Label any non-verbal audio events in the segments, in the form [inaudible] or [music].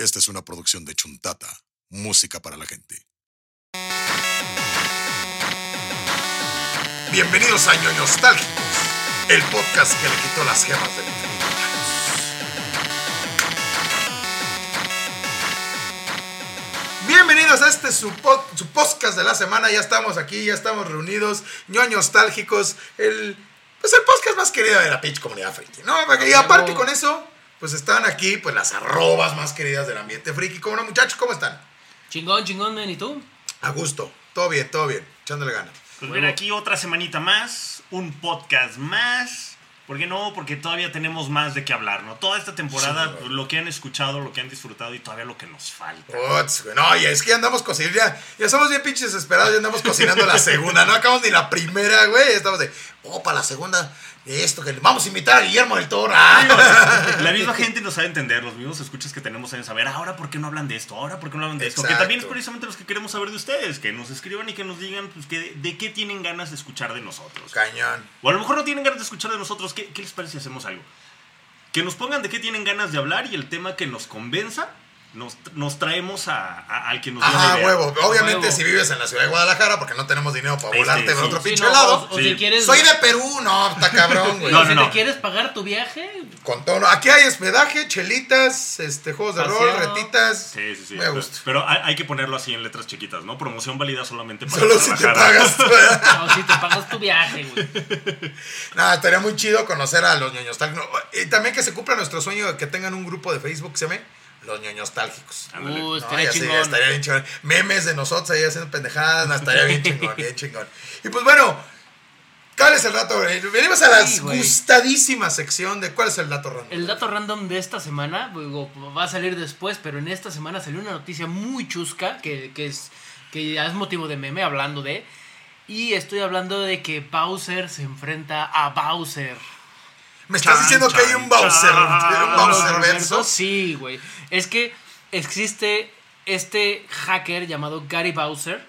Esta es una producción de Chuntata, música para la gente. Bienvenidos a Ñoño Nostálgicos, el podcast que le quitó las gemas del infinito. Bienvenidos a este su, pod- su podcast de la semana. Ya estamos aquí, ya estamos reunidos. Ñoño Nostálgicos, el, pues el podcast más querido de la pinche comunidad friki, ¿no? Y aparte con eso, pues están aquí pues las arrobas más queridas del ambiente friki. ¿Cómo no, muchachos? ¿Cómo están? Chingón, chingón, men, ¿y tú? A gusto. Todo bien, todo bien. Echándole ganas. Pues ven aquí otra semanita más, un podcast más. ¿Por qué no? Porque todavía tenemos más de qué hablar, ¿no? Toda esta temporada, Sí, pues, lo que han escuchado, lo que han disfrutado y todavía lo que nos falta. Uts, güey. No, y es que ya andamos cocinando. Ya, ya somos bien pinches desesperados. Ya andamos cocinando la segunda. No acabamos ni la primera, güey. Estamos de, oh, para la segunda, esto, que le vamos a invitar a Guillermo del Toro. Ah. [laughs] La misma gente nos sabe entender, los mismos escuchas que tenemos en saber, ahora por qué no hablan de esto, ahora por qué no hablan de esto. Que también es precisamente los que queremos saber de ustedes, que nos escriban y que nos digan pues, que, de qué tienen ganas de escuchar de nosotros. Cañón. O a lo mejor no tienen ganas de escuchar de nosotros. ¿Qué, qué les parece si hacemos algo? Que nos pongan de qué tienen ganas de hablar y el tema que nos convenza, nos, nos traemos a, a- al que nos dio la Ajá, idea. huevo. Obviamente, Huevo. si vives en la ciudad de Guadalajara, porque no tenemos dinero para Este, volarte por sí. otro Sí, pinche no, lado. O, o Sí. si quieres. Soy de Perú, no, está cabrón, [laughs] güey. No, si no, te no. quieres pagar tu viaje, Con tono. Aquí hay hospedaje, chelitas, este, juegos de rol, Paseo. retitas. Sí, sí, sí. Me pero, gusta. pero hay, hay que ponerlo así en letras chiquitas, ¿no? Promoción válida solamente para Solo si te Guadalajara. pagas. [laughs] o si te pagas tu viaje, güey. [laughs] Nada, estaría muy chido conocer a los ñoños nostálgicos. Y también que se cumpla nuestro sueño de que tengan un grupo de Facebook que se llame Los ñoños nostálgicos. Ándale. Uh, No, estaría sé, chingón. estaría bien chingón. Memes de nosotros ahí haciendo pendejadas, no, estaría bien chingón, bien chingón. Y pues bueno, ¿cuál es el dato? Venimos a la Sí, gustadísima sección de cuál es el dato random. El dato random de esta semana, digo, va a salir después, pero en esta semana salió una noticia muy chusca que, que es, que ya es motivo de meme hablando de. Y estoy hablando de que Bowser se enfrenta a Bowser. Me estás Chan, diciendo que hay un Bowser, chan. un Bowser verso. Sí, güey. Es que existe este hacker llamado Gary Bowser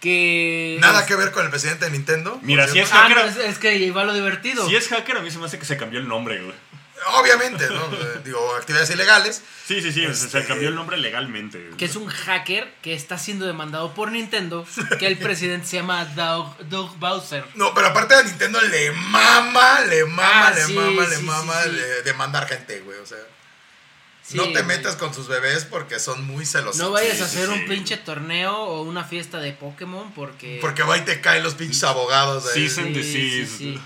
que... Nada que ver con el presidente de Nintendo. Mira, si es. Ah, no, hacker, es, es que va lo divertido. si es hacker, a mí se me hace que se cambió el nombre, güey. Obviamente, ¿no? Digo, actividades ilegales. Sí, sí, sí, Este- se cambió el nombre legalmente. güey. Que es un hacker que está siendo demandado por Nintendo, que el presidente se llama Doug, Doug Bowser. No, pero aparte a Nintendo le mama, le mama, Ah, le sí, mama, sí, le sí, mama sí. le- demandar gente, güey. O sea, Sí, no te güey. metas con sus bebés porque son muy celosos. No vayas Sí, a hacer sí. un pinche torneo o una fiesta de Pokémon porque... Porque va y te caen los pinches abogados ahí. Sí, sí. Sí.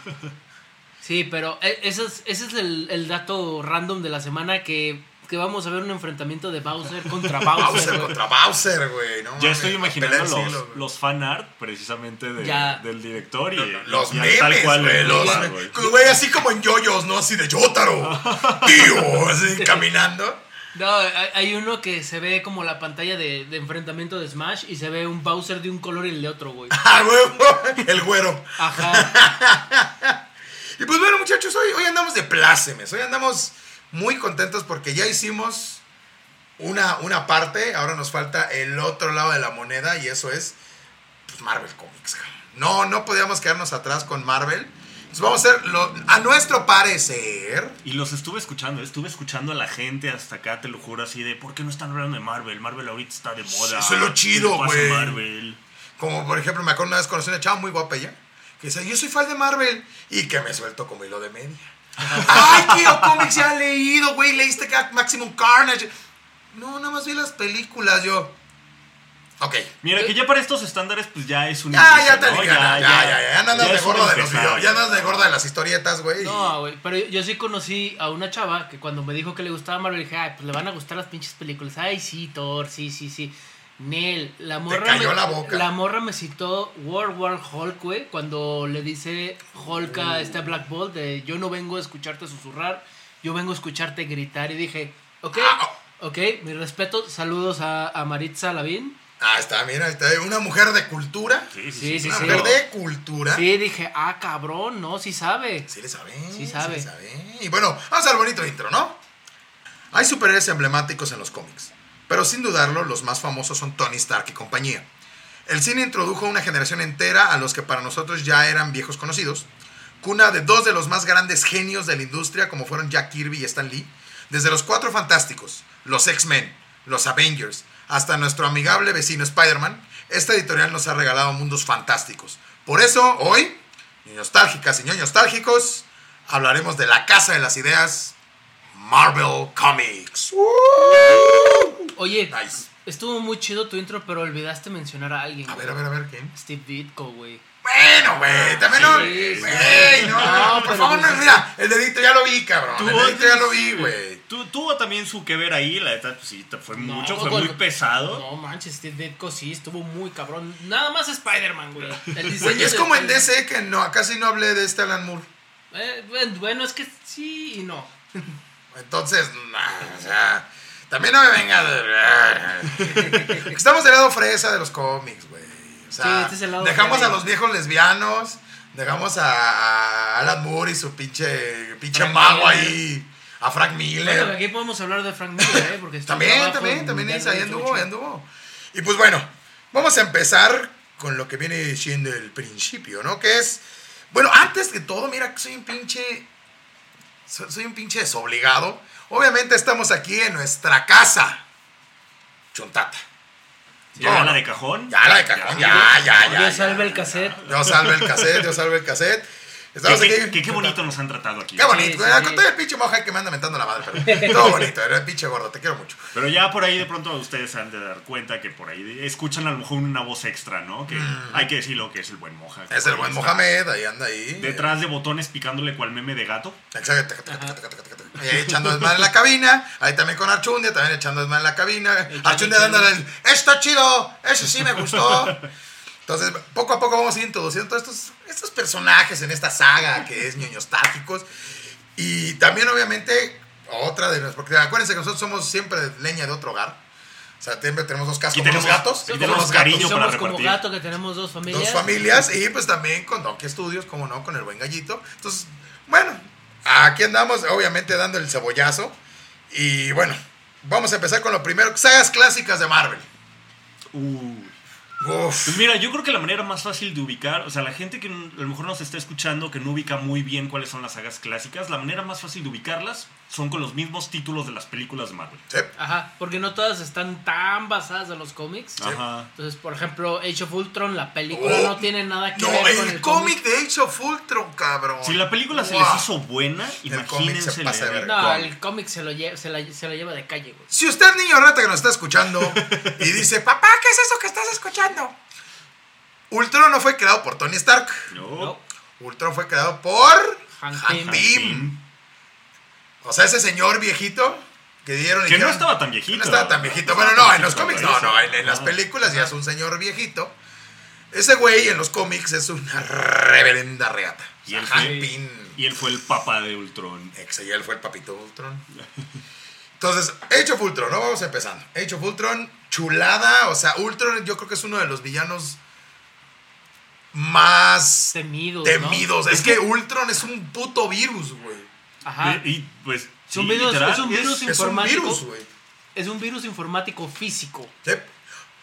Sí, pero e- ese es, ese es el, el dato random de la semana que, que vamos a ver un enfrentamiento de Bowser [laughs] contra Bowser. Bowser contra Bowser, güey. No, Ya estoy imaginando los, siglo, los fan art precisamente de- Ya. del director y Los y memes, tal cual güey. Los güey. güey, así como en yoyos, ¿no? Así de Yotaro. [laughs] Tío, así caminando. No, hay, hay uno que se ve como la pantalla de, de enfrentamiento de Smash y se ve un Bowser de un color y el de otro, güey. [laughs] Ah, güey, el güero. Ajá. Y pues bueno, muchachos, hoy, hoy andamos de plácemes. Hoy andamos muy contentos porque ya hicimos una, una parte. Ahora nos falta el otro lado de la moneda y eso es pues, Marvel Comics. No, no podíamos quedarnos atrás con Marvel. Entonces vamos a hacer, lo- a nuestro parecer, Y los estuve escuchando, estuve escuchando a la gente hasta acá, te lo juro, así de ¿por qué no están hablando de Marvel? Marvel ahorita está de moda. Eso es lo ¿Qué chido, a güey. Marvel. como por ejemplo, me acuerdo una vez conocí una chava muy guapa ella, que decía, yo soy fan de Marvel, y que me suelto como hilo de media. Ay, tío, cómics ya he leído, güey, leíste Maximum Carnage. No, nada más vi las películas, yo. Ok. Mira, que ya para estos estándares, pues ya es un. Ya, inicio, ya te ¿no? ya, ya, ya, ya, no andas ya de gordo de los videos, ya andas de gorda de las historietas, güey. No, güey, pero yo sí conocí a una chava que cuando me dijo que le gustaba Marvel, dije, ay, pues le van a gustar las pinches películas. Ay, sí, Thor, sí, sí, sí. Nel, la morra, cayó me, la boca. morra me citó World War Hulk, güey, cuando le dice Hulk a este Black Bolt de yo no vengo a escucharte susurrar, yo vengo a escucharte gritar. Y dije, ok, Ah, ok, mi respeto, saludos a, a Maritza Lavín. Ah, está, mira, está una mujer de cultura. Sí, sí, Sí, sí. sí, Una sí. mujer de cultura. Sí, dije, ah, cabrón, no, sí sabe. Sí le sabe. Sí sabe. le sabe. Y bueno, vamos al bonito intro, ¿no? Hay superhéroes emblemáticos en los cómics, pero sin dudarlo, los más famosos son Tony Stark y compañía. El cine introdujo una generación entera a los que para nosotros ya eran viejos conocidos, cuna de dos de los más grandes genios de la industria, como fueron Jack Kirby y Stan Lee. Desde los Cuatro Fantásticos, los X-Men, los Avengers, hasta nuestro amigable vecino Spider-Man, esta editorial nos ha regalado mundos fantásticos. Por eso, hoy, nostálgicas y ñoños nostálgicos, hablaremos de la Casa de las Ideas, Marvel Comics. Oye, Nice. estuvo muy chido tu intro, pero olvidaste mencionar a alguien. A güey. ver, a ver, a ver, ¿quién? Steve Ditko, güey. Bueno, güey, también no. Sí, sí. Güey, no, No, por favor, no, mira, el dedito ya lo vi, cabrón. Tú- el dedito ya lo vi, güey. Tu- tuvo también su que ver ahí, la neta, pues sí, fue No, mucho, fue cuando- muy pesado. No manches, Steve Ditko sí estuvo muy cabrón. Nada más Spider-Man, güey. El Güey, es como en DC que no, casi no hablé de este Alan Moore. Eh, bueno, es que sí y no. Entonces, nah, o sea, también no me venga de... Estamos del lado fresa de los cómics, güey. O sea, Sí, este es el lado dejamos a los viejos lesbianos, dejamos a, Alan Moore y su pinche, pinche mago ahí, a Frank Miller. Bueno, aquí podemos hablar de Frank Miller, ¿eh? Porque También, también, también es, ahí anduvo, ahí anduvo. Y pues bueno, vamos a empezar con lo que viene siendo el principio, ¿no? Que es, bueno, antes que todo, mira, que soy un pinche, soy, soy un pinche desobligado. Obviamente estamos aquí en nuestra casa, Chuntata. Ya No, la de cajón. Ya la de cajón, ya, ya, ya. Dios ya. salve el cassette. Dios salve el cassette, Dios salve el cassette. Estamos aquí. qué bonito nos han tratado aquí. Qué bonito. Sí, güey, sí, Con sí. todo el pinche moja que me anda mentando la madre, pero todo bonito. Era el pinche gordo, te quiero mucho. Pero ya por ahí de pronto ustedes se han de dar cuenta que por ahí escuchan a lo mejor una voz extra, ¿no? Que hay que decirlo que es el buen moja. Mm. Es el buen Mohamed, ahí anda ahí. Detrás de botones picándole cual meme de gato. Exacto. Ahí echando desmadre en la cabina. Ahí también con Archundia, también echando desmadre en la cabina. Archundia dándole el, está chido, eso sí me gustó. [laughs] Entonces, poco a poco vamos a ir introduciendo todos estos, estos personajes en esta saga que es ñoños tácticos. Y también, obviamente, otra de las. Porque acuérdense que nosotros somos siempre leña de otro hogar. O sea, siempre tenemos dos casas Y como los tenemos- gatos. y tenemos los gatos. cariño para Somos como repartir. gato que tenemos dos familias. Dos familias y pues también con Donkey Studios, como no, con el buen gallito. Entonces, bueno, aquí andamos obviamente dando el cebollazo. Y bueno, vamos a empezar con lo primero, sagas clásicas de Marvel. Uh. Uf. Pues mira, yo creo que la manera más fácil de ubicar, o sea, la gente que a lo mejor nos está escuchando, que no ubica muy bien cuáles son las sagas clásicas, la manera más fácil de ubicarlas son con los mismos títulos de las películas de Marvel. Sí. Ajá, porque no todas están tan basadas en los cómics. Ajá. Entonces, por ejemplo, Age of Ultron, la película Oh, no tiene nada que No, ver con el el cómic de Age of Ultron, cabrón. Si la película se les hizo buena, El cómic imagínense se pasa el No, cómic. el cómic se lo, lle- se, la, se lo lleva de calle, güey. Si usted, niño rata que nos está escuchando, [laughs] y dice, papá, ¿qué es eso que estás escuchando? Ultron no fue creado por Tony Stark. No. No. Ultron fue creado por Hank Hank Pym. Pym. O sea, ese señor viejito que dieron Que no estaba tan viejito. No estaba tan viejito. No Bueno, no, en los cómics no, no. En, en las películas ya es un señor viejito. Ese güey en los cómics es una reverenda reata. Y él, fue, y él fue el papá de Ultron. Ex, y él fue el papito Ultron. Entonces, of Ultron, ¿no? Vamos empezando. Age of Ultron, chulada. O sea, Ultron yo creo que es uno de los villanos más Temidos, temidos. Es que Ultron es un puto virus, güey. Ajá. Y pues. Es un sí, virus- literal, es un virus Es un informático. virus, güey. Es un virus informático físico. Sí.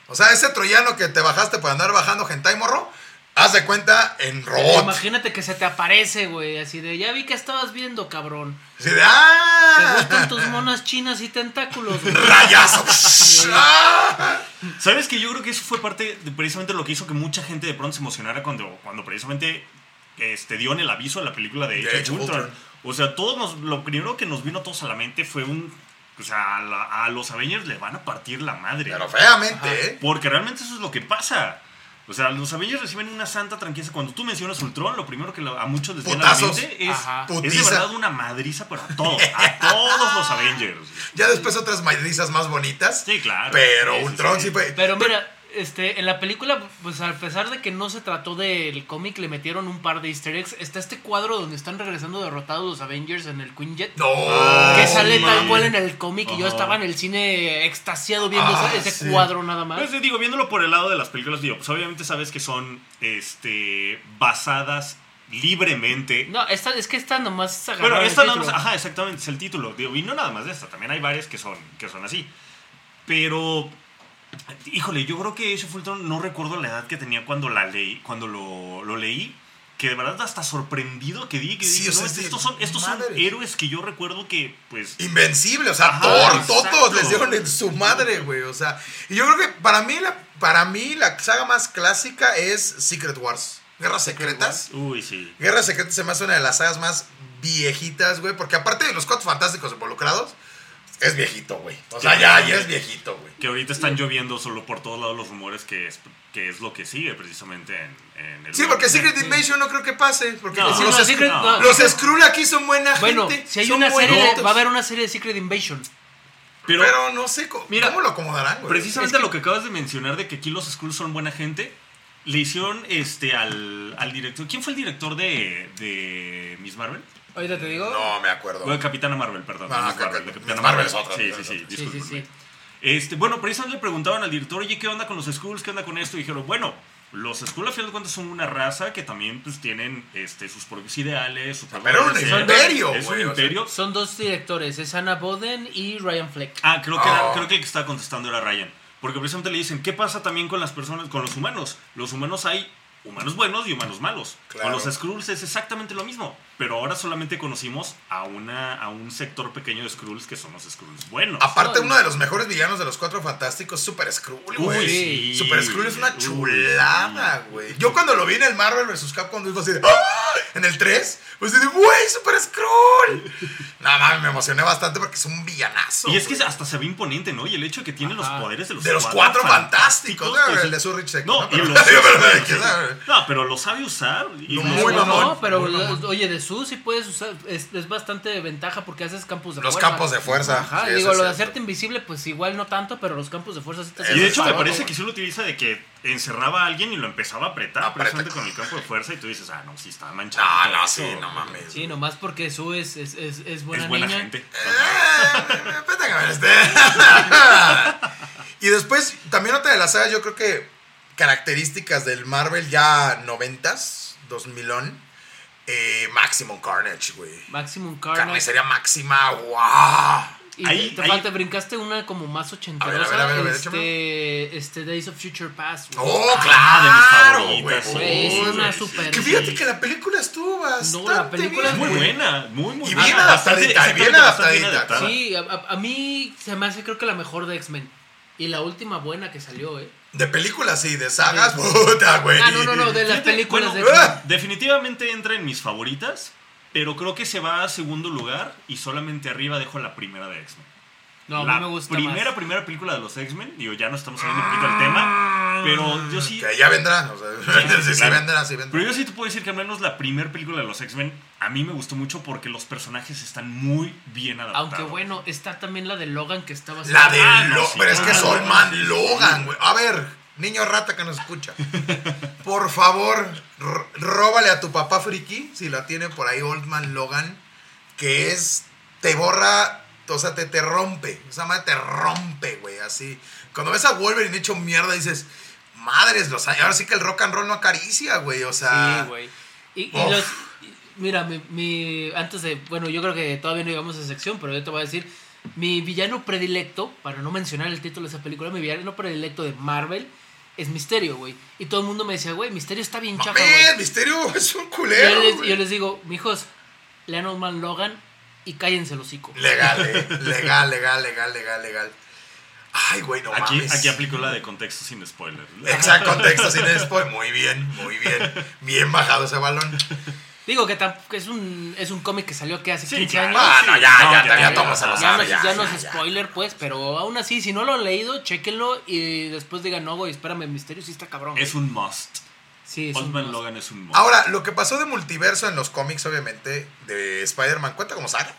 O sea, ese troyano que te bajaste por andar bajando hentai morro, haz de cuenta en robot. Imagínate que se te aparece, güey, así de, ya vi que estabas viendo, cabrón. Así de Te ¡ah! gustan tus monas chinas y tentáculos, güey. ¡Rayazo! [laughs] ¡Ah! ¿Sabes que yo creo que eso fue parte de precisamente lo que hizo que mucha gente de pronto se emocionara cuando, cuando precisamente este, dio en el aviso de la película de De Age Age of of Ultron? Ultron. O sea, todos nos- lo primero que nos vino a todos a la mente fue un... O sea, a, la- a los Avengers le van a partir la madre. Pero feamente, Ajá. ¿eh? Porque realmente eso es lo que pasa. O sea, los Avengers reciben una santa tranquilidad. Cuando tú mencionas Ultron, lo primero que lo- a muchos les viene a la mente es, es de verdad una madriza para todos. A todos los Avengers. [laughs] Ya después otras madrizas más bonitas. Sí, claro. Pero Sí, sí, Ultron sí. sí fue. Pero mira, este, en la película, pues a pesar de que no se trató del cómic, le metieron un par de easter eggs. Está este cuadro donde están regresando derrotados los Avengers en el Queen Jet. No. que sale tal mames. cual en el cómic y yo estaba en el cine extasiado viendo Ah, ese, ese sí. cuadro nada más. Pues digo, viéndolo por el lado de las películas, digo, pues obviamente sabes que son este, basadas libremente. No, esta, es que esta nomás Pero esta nada más, ajá, exactamente, es el título. Digo, y no nada más de esta, también hay varias que son, que son así. Pero, híjole, yo creo que Age of Ultron no recuerdo la edad que tenía cuando la leí, cuando lo, lo leí. que de verdad hasta sorprendido que di que Sí, dije, o sea, no, es estos son estos son héroes que yo recuerdo que pues Invencible, o sea, Thor, todos les dieron en su madre, güey. O sea, y yo creo que para mí, la, para mí la saga más clásica es Secret Wars. Guerras Secretas. uy, sí. Guerras Secretas se me hace una de las sagas más viejitas, güey. Porque aparte de los cuatro fantásticos involucrados, es viejito, güey. O sea, ya, ya es viejito, güey. Que ahorita están lloviendo solo por todos lados los rumores que es, que es lo que sigue precisamente en, en el Sí, porque Secret Invasion no creo que pase. Porque No. los, los, Skrull- Secret- no. los Skrull aquí son buena Bueno, gente. si hay son una serie, de- va a haber una serie de Secret Invasion. Pero, Pero, no sé cómo, Mira, cómo lo acomodarán, güey. precisamente Es que- lo que acabas de mencionar de que aquí los Skrulls son buena gente, le hicieron este al, al director. ¿Quién fue el director de, de Miss Marvel? Ahorita te digo. No me acuerdo. Bueno, Capitana Marvel, perdón. Ah, no Cap- Marvel, Capitana Miss Marvel es otra, Sí, sí, sí, sí, sí, sí. Este, bueno, precisamente le preguntaban al director, oye, ¿qué onda con los Skrulls? ¿Qué onda con esto? Y dijeron, bueno, los Skrulls a final de cuentas son una raza que también pues tienen este, sus propios ideales, su Pero un imperio, Es un güey, o sea. imperio. Son dos directores, es Anna Boden y Ryan Fleck. Ah, creo que, era- Oh. creo que el que estaba contestando era Ryan. Porque precisamente le dicen, ¿qué pasa también con las personas, con los humanos? Los humanos hay humanos buenos y humanos malos. Claro. Con los Skrulls es exactamente lo mismo. Pero ahora solamente conocimos a, una, a un sector pequeño de Skrulls que son los Skrulls buenos. Aparte, No, uno de los mejores villanos de los cuatro fantásticos, Super Skrull, güey. Uy, sí. Super Skrull es una chulada, güey. Yo cuando lo vi en el Marvel vs. Capcom, digo así de, ¡Ah! En el 3, pues dije, güey, Super Skrull. [laughs] Nada más me emocioné bastante porque es un villanazo. Y es que hasta se ve imponente, ¿no? Y el hecho de que tiene los poderes de los, de los cuatro fantásticos, ¿no? el de Surrich Second, No, [laughs] Pero- los- ¿quién sabe? No, pero lo sabe usar. Y No, muy no, mamón, pero muy mamón. oye, de su sí puedes usar, es, es bastante ventaja porque haces campos de Los fuerza. campos de fuerza. Ajá, sí, digo, lo de cierto. hacerte invisible, pues igual no tanto, pero los campos de fuerza sí te Y de hecho me parece que sí lo utiliza de que encerraba a alguien y lo empezaba a apretar precisamente con el campo de fuerza y tú dices, ah, no, sí está manchado. No, todo no, sí, no mames. Sí, nomás porque su es, es, es, es buena es buena niña. gente. Eh, vete a ver este. [laughs] y después, también otra de las sagas, yo creo que características del Marvel ya noventas, 2000 eh, Maximum Carnage, güey. Maximum Carnage. Carnicería máxima, wow. Y Ahí- te ahí- falta, brincaste una como más ochenterosa. A ver, a ver, a ver, a ver, este, este Days of Future Past. güey. Oh, Ah, de mis claro, favoritas, güey. sí, es una sí, super- Que fíjate que la película estuvo bastante la película es Es muy bien. buena, muy, muy Y buena. bien bastante- adaptadita, y bien bastante adaptadita. Sí, a, a- a mí se me hace creo que la mejor de X-Men. Y la última buena que salió, ¿eh? De películas y de sagas, puta, güey. Ah, no, no, no, de las películas bueno. [laughs] Definitivamente entra en mis favoritas, pero creo que se va a segundo lugar y solamente arriba dejo la primera de X-Men. No, a la mí me gusta primera, más. primera película de los X-Men, digo, ya no estamos saliendo un poquito del tema, pero yo sí... Que ya vendrá, o sea, [laughs] sí, sí, claro. vendrá, sí vendrá. Pero yo sí te puedo decir que al menos la primera película de los X-Men a mí me gustó mucho porque los personajes están muy bien adaptados. Aunque bueno, está también la de Logan que estaba La de Ah, no, Lo- sí. Pero es que Ah, Soul no, Man sí, sí, Logan, sí. güey. A ver, niño rata que nos escucha. [laughs] Por favor, róbale a tu papá friki, si la tiene por ahí Old Man Logan, que es, te borra, o sea, te, te rompe. Esa madre te rompe, güey, así. Cuando ves a Wolverine hecho mierda, dices, madres, los años. Ahora sí que el rock and roll no acaricia, güey, o sea. Sí, güey. Y, los. Mira, mi, mi- Antes de. Bueno, yo creo que todavía no llegamos a esa sección, pero yo te voy a decir. Mi villano predilecto, para no mencionar el título de esa película, mi villano predilecto de Marvel es Misterio, güey. Y todo el mundo me decía, güey, Misterio está bien chafa, güey. Misterio [laughs] es un culero. yo les, yo les digo, mijos, lean Old Man Logan y cállense el hocico. Legal, eh. [laughs] legal, legal, legal, legal, legal. Ay, güey, no Aquí, mames. aquí aplico la de contexto sin spoiler. Exacto, [laughs] contexto sin spoiler. Muy bien, muy bien. Bien bajado ese balón. Digo que, es un, es un cómic que salió que hace Sí, 15 claro. años. Ah, no, ya, No, ya, ya, ya, ya, todos se lo ya, Ya saben. es- ya no ya, es ya. spoiler, pues, pero aún así, si no lo han leído, chéquenlo y después digan, no, güey, espérame, Misterio sí está cabrón. Es un must. Sí, es Old un Man must. Logan es un must. Ahora, lo que pasó de multiverso en los cómics, obviamente, de Spider-Man, ¿cuenta como saga?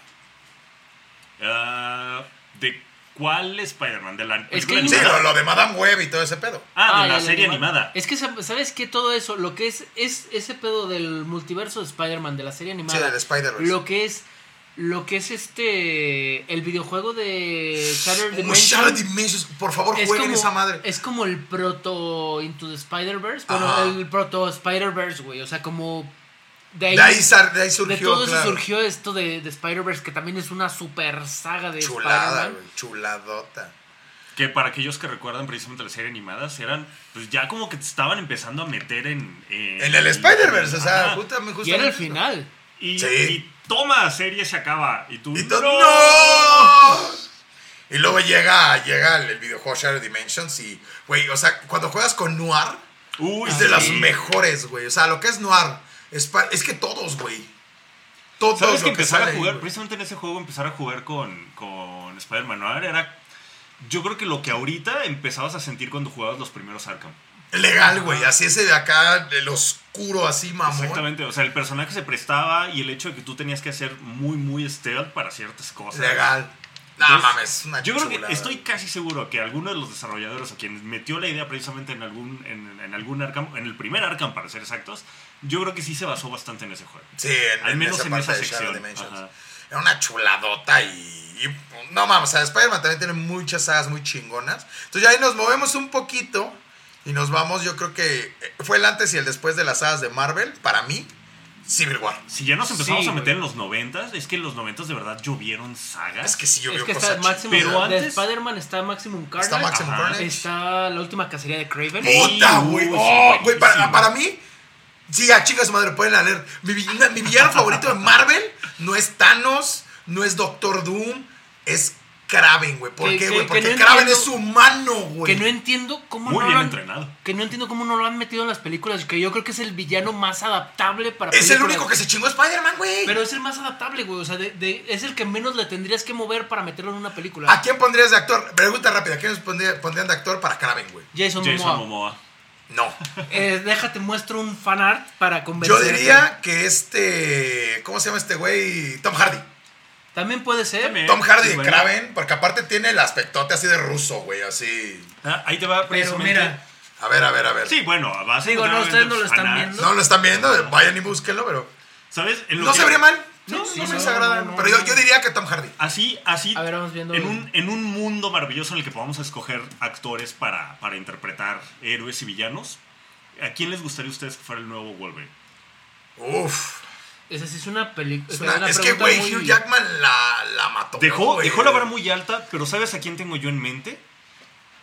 Ah, ¿De cuál Spider-Man? ¿De la Es que Sí, lo, lo de Madame Web y todo ese pedo. Ah, de Ah, la serie animada. animada. Es que, sab- ¿sabes qué? Todo eso, lo que es, es ese pedo del multiverso de Spider-Man, de la serie animada. Sí, del Spider-Verse. Lo que es, lo que es este, el videojuego de Shattered. Shattered Dimensions, por favor, es jueguen como, esa madre. es como el proto Into the Spider-Verse. Bueno, Ajá. el proto Spider-Verse, güey. O sea, como. De ahí, De ahí, sar- de ahí de surgió, todo claro. eso surgió esto de, de Spider-Verse, que también es una super saga de Chulada, Spider-Man. güey, chuladota. que para aquellos que recuerdan precisamente la serie animadas, eran, pues ya como que te estaban empezando a meter en... En el Spider-Verse, o sea, justamente, Y era el final. Y, Sí. y toma, serie se acaba. Y tú, Y ¡no! ¡No! Y luego llega, llega el, el videojuego Shadow Dimensions y, güey, o sea, cuando juegas con Noir, Uy, es de sí. las mejores, güey. O sea, lo que es Noir, es, pa- es que todos, güey. Todos ¿Sabes que lo que empezar sale a jugar, precisamente en ese juego, empezar a jugar con, con Spider-Man Noir era. Yo creo que lo que ahorita empezabas a sentir cuando jugabas los primeros Arkham. Legal, güey. Así ese de acá, el oscuro, así, mamón. Exactamente, o sea, el personaje se prestaba y el hecho de que tú tenías que hacer muy, muy stealth para ciertas cosas. Legal. No mames, es una Yo creo que estoy casi seguro que alguno de los desarrolladores o quien metió la idea precisamente en algún, en, en algún Arkham, en el primer Arkham para ser exactos, yo creo que sí se basó bastante en ese juego. Sí, en, Al en menos esa en esa Shadow sección. Era una chuladota y, y- No mames, o sea, Spider-Man también tiene muchas sagas muy chingonas. Entonces ya ahí nos movemos un poquito y nos vamos, yo creo que eh, fue el antes y el después de las sagas de Marvel, para mí, Civil War. Si ya nos empezamos Sí, a meter güey. en los noventas, es que en los noventas de verdad llovieron sagas. Es que sí, Es que cosas está Maximum. Pero de antes- Spider-Man está Maximum Carnage. Está Maximum Ajá. Carnage. Está la última cacería de Craven. Puta, güey. Oh, güey, para, mí, sí, a chicas madre, pueden leer. Mi, mi villano favorito de Marvel no es Thanos, no es Doctor Doom, es Kraven, güey. ¿Por Que- qué, güey? que Porque no Kraven entiendo- es humano, güey. Que no entiendo cómo Muy no bien lo han, entrenado. Que no entiendo cómo no lo han metido en las películas. Que yo creo que es el villano más adaptable para Es el único que se chingó Spider-Man, güey. Pero es el más adaptable, güey. O sea, de- de- es el que menos le tendrías que mover para meterlo en una película. ¿A quién pondrías de actor? Pregunta rápida. ¿A quién pondría- pondrían de actor para Kraven, güey? Jason, Jason Momoa. Momoa. No. [laughs] Eh, déjate, muestro un fanart para Yo convencerte. diría que este. ¿Cómo se llama este güey? Tom Hardy. También puede ser. También. Tom Hardy bueno. Kraven, porque aparte tiene el aspectote así de ruso, güey, así. Ah, ahí te va Pero mira, A ver, a ver, a ver. Sí, bueno, a base Digo, no, ustedes no lo obviamente, están viendo. No lo están viendo, vayan y búsquenlo, pero. ¿Sabes? En lo No que- se vería mal. No, No, sí, no me desagrada. no, no, pero yo, diría que Tom Hardy. Así, así. A ver, vamos viendo En un, en un mundo maravilloso en el que podamos escoger actores para, para interpretar héroes y villanos, ¿a quién les gustaría a ustedes que fuera el nuevo Wolverine? Uf. Esa sí es una película. Es, una- es que, güey, Hugh Jackman la, la mató. Dejó, dejó la vara muy alta, pero ¿sabes a quién tengo yo en mente?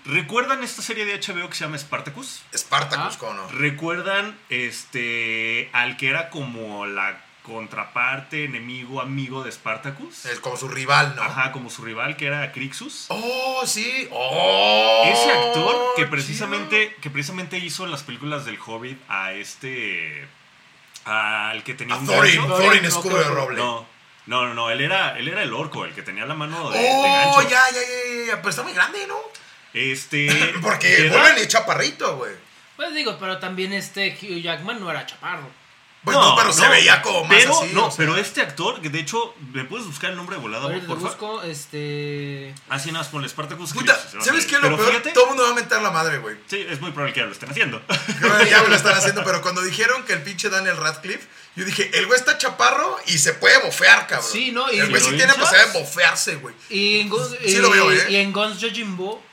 ¿Recuerdan esta serie de HBO que se llama Spartacus? Spartacus, Ah. ¿cómo no? ¿Recuerdan este al que era como la contraparte, enemigo, amigo de Spartacus? Es como su rival, ¿no? Ajá, como su rival, que era Crixus. Oh, sí. Oh. Ese actor que chido. precisamente, que precisamente hizo en las películas del Hobbit a este. Al que tenía A un Thorin, gancho. Thorin, escudo de roble. No, no, no, no, él era, él era el orco, el que tenía la mano de, de Oh, gancho. ya, ya, ya, ya. Pero está muy grande, ¿no? Este. [laughs] Porque de Wolverine es chaparrito, güey. Pues digo, pero también este Hugh Jackman no era chaparro. Pues no, pero se veía como más pero, así. No, o sea. pero este actor, que de hecho, ¿me puedes buscar el nombre de volada, te por favor? este. Así nada más ponle Spartacus Puta, a ¿sabes qué es lo Pero peor? fíjate- Todo el mundo va a mentar la madre, güey. Sí, es muy probable que ya lo estén haciendo. [laughs] Creo que ya me lo están haciendo, pero cuando dijeron que el pinche Daniel Radcliffe, yo dije, el güey está chaparro y se puede bofear, cabrón. Sí, ¿no? Y- el güey ¿lo sí tiene posibilidad de bofearse, güey. Y en, Guns, Sí lo veo, ¿eh? y en Guns Yojimbo,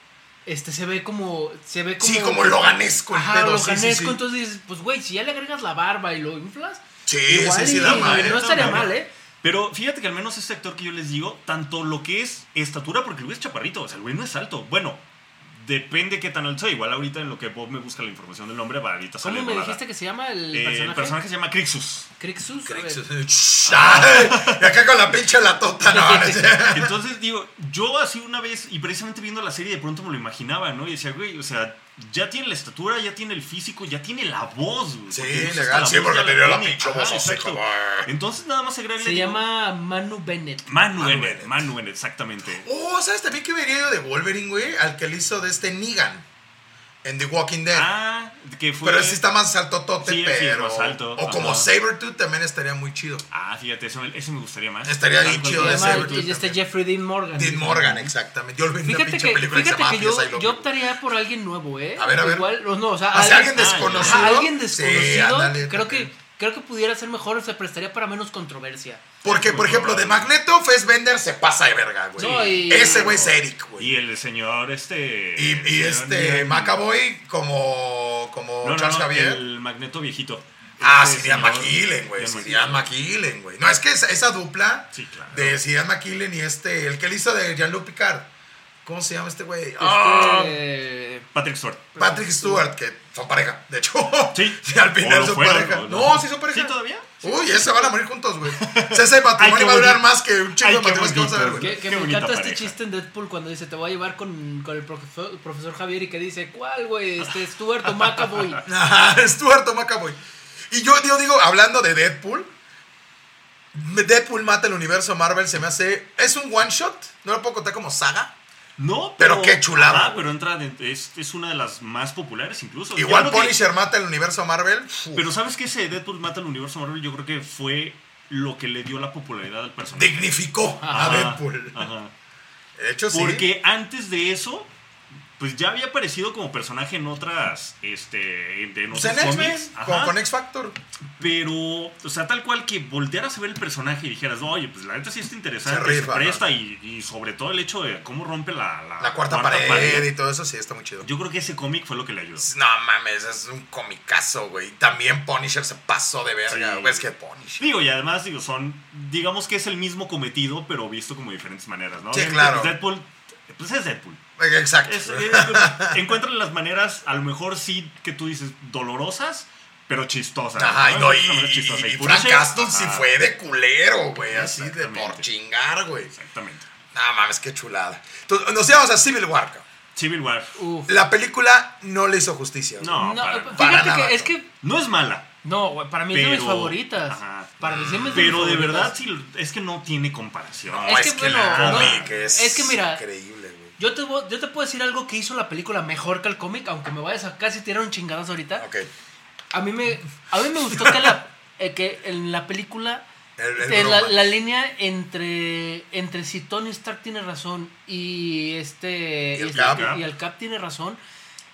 este se ve como. Se ve como Sí, como loganesco el Ajá, pedo, sí, sí, loganesco. sí. Entonces dices, pues güey, si ya le agregas la barba y lo inflas. Sí, igual y- da madre. No estaría No, mal. ¿eh? Pero fíjate que al menos este actor que yo les digo, tanto lo que es estatura, porque el güey es chaparrito, o sea, el güey no es alto. Bueno, depende qué tan alto sea. Igual ahorita en lo que Bob me busca la información del nombre, va ahorita sale ¿Cómo me volada. dijiste que se llama el Eh, personaje? el personaje se llama Crixus. Crixus. ver. Shh, [laughs] ay, Y acá con la pinche latota, no. no. [laughs] Entonces digo, yo así una vez, y precisamente viendo la serie, de pronto me lo imaginaba, ¿no? Y decía, güey, o sea, ya tiene la estatura, ya tiene el físico, ya tiene la voz, güey. Sí, legal, la sí, porque le dio la pinche voz así exacto. como- Entonces nada más agregarle. Se llama Manu Bennett. Manu, Bennett. Manu Bennett, exactamente. Oh, ¿sabes también que vería yo de Wolverine, güey? Al que le hizo de este Negan en The Walking Dead. Ah, que fue. pero ese está más altotote, Sí, sí, pero. más alto, O como ajá. Sabretooth también estaría muy chido. Ah, fíjate, ese me gustaría más. Estaría bien Tal chido de güey, y este. Jeffrey Dean Morgan. Dean Morgan, exactamente. Yo olvidé una Fíjate pinche que, película fíjate llama que yo, optaría por alguien nuevo, ¿eh? A ver, a ver. Igual, no, o sea, O sea, alguien ah, desconocido. Alguien Sí, desconocido. ándale, creo, también. que, creo que pudiera ser mejor, se prestaría para menos controversia. Porque, por ejemplo, de Magneto, Fassbender se pasa de verga, güey. No, y- Ese güey es Eric, güey. Y el señor, este. Y, el y señor este Macaboy como, como No, Charles no, Javier. El magneto viejito. Ah, Este Sirian McKillen, güey. Sirian McKillen, güey. No, es que esa, esa dupla Sí, claro. de Sirian McKillen y este, el que le hizo de Jean-Luc Picard ¿Cómo se llama este güey? Ah, Este, Patrick Stewart. Patrick Stewart, que son pareja, de hecho. [laughs] Sí. al final son fueron, pareja. o No, sí son pareja. ¿Sí todavía? Uy, ya se van a morir juntos, güey. O [laughs] sea, ese matrimonio va a durar más que un chingo de matrimonios que vamos a ver, güey. que me encanta pareja. este chiste en Deadpool cuando dice te voy a llevar con, con el profesor, profesor Javier y que dice ¿cuál güey? Este Stuart o McAvoy. [laughs] Stuart o McAvoy. Y yo, yo digo, hablando de Deadpool, Deadpool mata el universo Marvel, se me hace. Es un one shot, no lo puedo contar como saga. No, Pero qué chulada, güey. pero entra de- es, es una de las más populares incluso. Yo Igual que- Punisher mata el universo Marvel. uf, Pero ¿sabes qué? Ese Deadpool mata al universo Marvel yo creo que fue lo que le dio la popularidad al personaje. dignificó a Deadpool. ajá. De hecho, sí. Porque antes de eso, pues ya había aparecido como personaje en otras, este, en, en Pues otros en cómics. con, ajá. con X Factor. Pero, o sea, tal cual que voltearas a ver el personaje y dijeras, oye, pues la neta sí está interesante, Se se, rifa, presta y, y sobre todo el hecho de cómo rompe la, La cuarta, pared, y todo eso, sí, está muy chido. Yo creo que ese cómic fue lo que le ayudó. No mames, es un comicazo, güey. También Punisher se pasó de verga. Sí. güey, Es que Punisher. Digo, y además, digo, son, digamos que es el mismo cometido, pero visto como de diferentes maneras, ¿no? Sí, claro. Deadpool, pues es Deadpool. Exacto. Es- eh, encuentran las maneras, a lo mejor sí que tú dices, dolorosas, pero chistosas. Ajá, y no, y, maneras y, y Punisher, Castle sí fue de culero, güey. Así de por chingar, güey. Exactamente. No mames, qué chulada. Entonces, nos íbamos a Civil War. cabrón. Civil War. Uf. La película no le hizo justicia. No, No, para, fíjate para nada, que es que no es mala. no, güey, para mí es de mis Pero- favoritas. Ajá. Para mí sí es de mis Pero de verdad, sí, es que no tiene comparación. No, Es es, que, que, bueno, no, es, es que mira, increíble. Yo te, voy- yo te puedo decir algo que hizo la película mejor que el cómic, aunque me vayas a casi tirar un chingadazo ahorita. Ok. A mí me, a mí me gustó que, la, [laughs] eh, que en la película El, el eh, la, la línea entre, entre si Tony Stark tiene razón y este Y el este- Cap. y el Cap tiene razón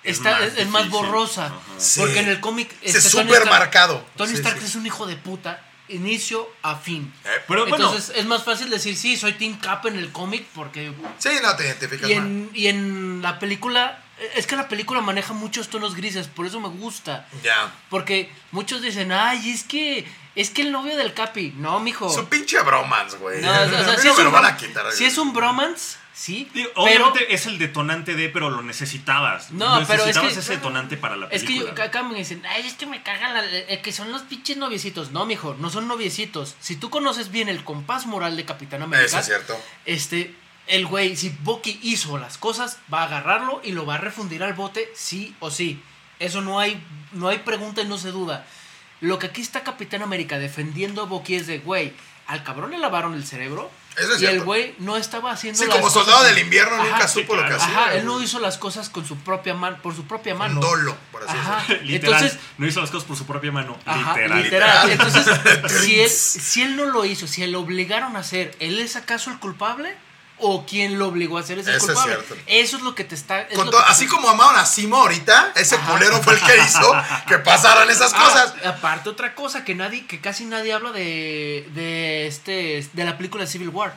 Es está, más es, es más borrosa. Sí. Porque en el cómic este, Tony súper marcado. Tony Sí, Stark sí. es un hijo de puta, inicio a fin. Eh, Pero bueno, Entonces es más fácil decir, sí, soy Team Cap en el cómic porque sí, no te identificas y en, y en la película, es que la película maneja muchos tonos grises, por eso me gusta. Ya. Porque muchos dicen, ay, es que, es que el novio del Capi. No, mijo. Su pinche bromance, güey. No, o sea, [laughs] mí si es un lo van a quitar. si es un bromance, sí. digo, pero obviamente es el detonante de, pero lo necesitabas. No, pero es Necesitabas que- ese detonante para la es que película. yo, acá me dicen, ay, es que me cagan la- eh, que son los pinches noviecitos. No, mijo, no son noviecitos. Si tú conoces bien el compás moral de Capitán América, Eso es cierto. este, el güey, si Bucky hizo las cosas, va a agarrarlo y lo va a refundir al bote, sí o sí. Eso no hay, no hay pregunta y no se duda. Lo que aquí está Capitán América defendiendo a Bucky es de, güey, al cabrón le lavaron el cerebro. Eso es y el güey no estaba haciendo Sí, las como cosas- soldado del invierno Ajá, nunca sí, supo lo que hacía. Ajá, él no hizo las cosas con su propia mano, por su propia mano. Dolo, por así Ajá. decirlo. Literal, Entonces, no hizo las cosas por su propia mano. Ajá, literal. literal. Literal. Entonces, [laughs] si él, si él no lo hizo, si él lo obligaron a hacer, ¿él es acaso el culpable? ¿O quien lo obligó a hacer es el Eso es culpable? cierto. Eso es lo que te está. es Con lo to- que te- así como amaron a Simo ahorita, ese Ajá. culero fue el que hizo que pasaran esas Ah, cosas. aparte, otra cosa que nadie, que casi nadie habla de, de este, de la película Civil War.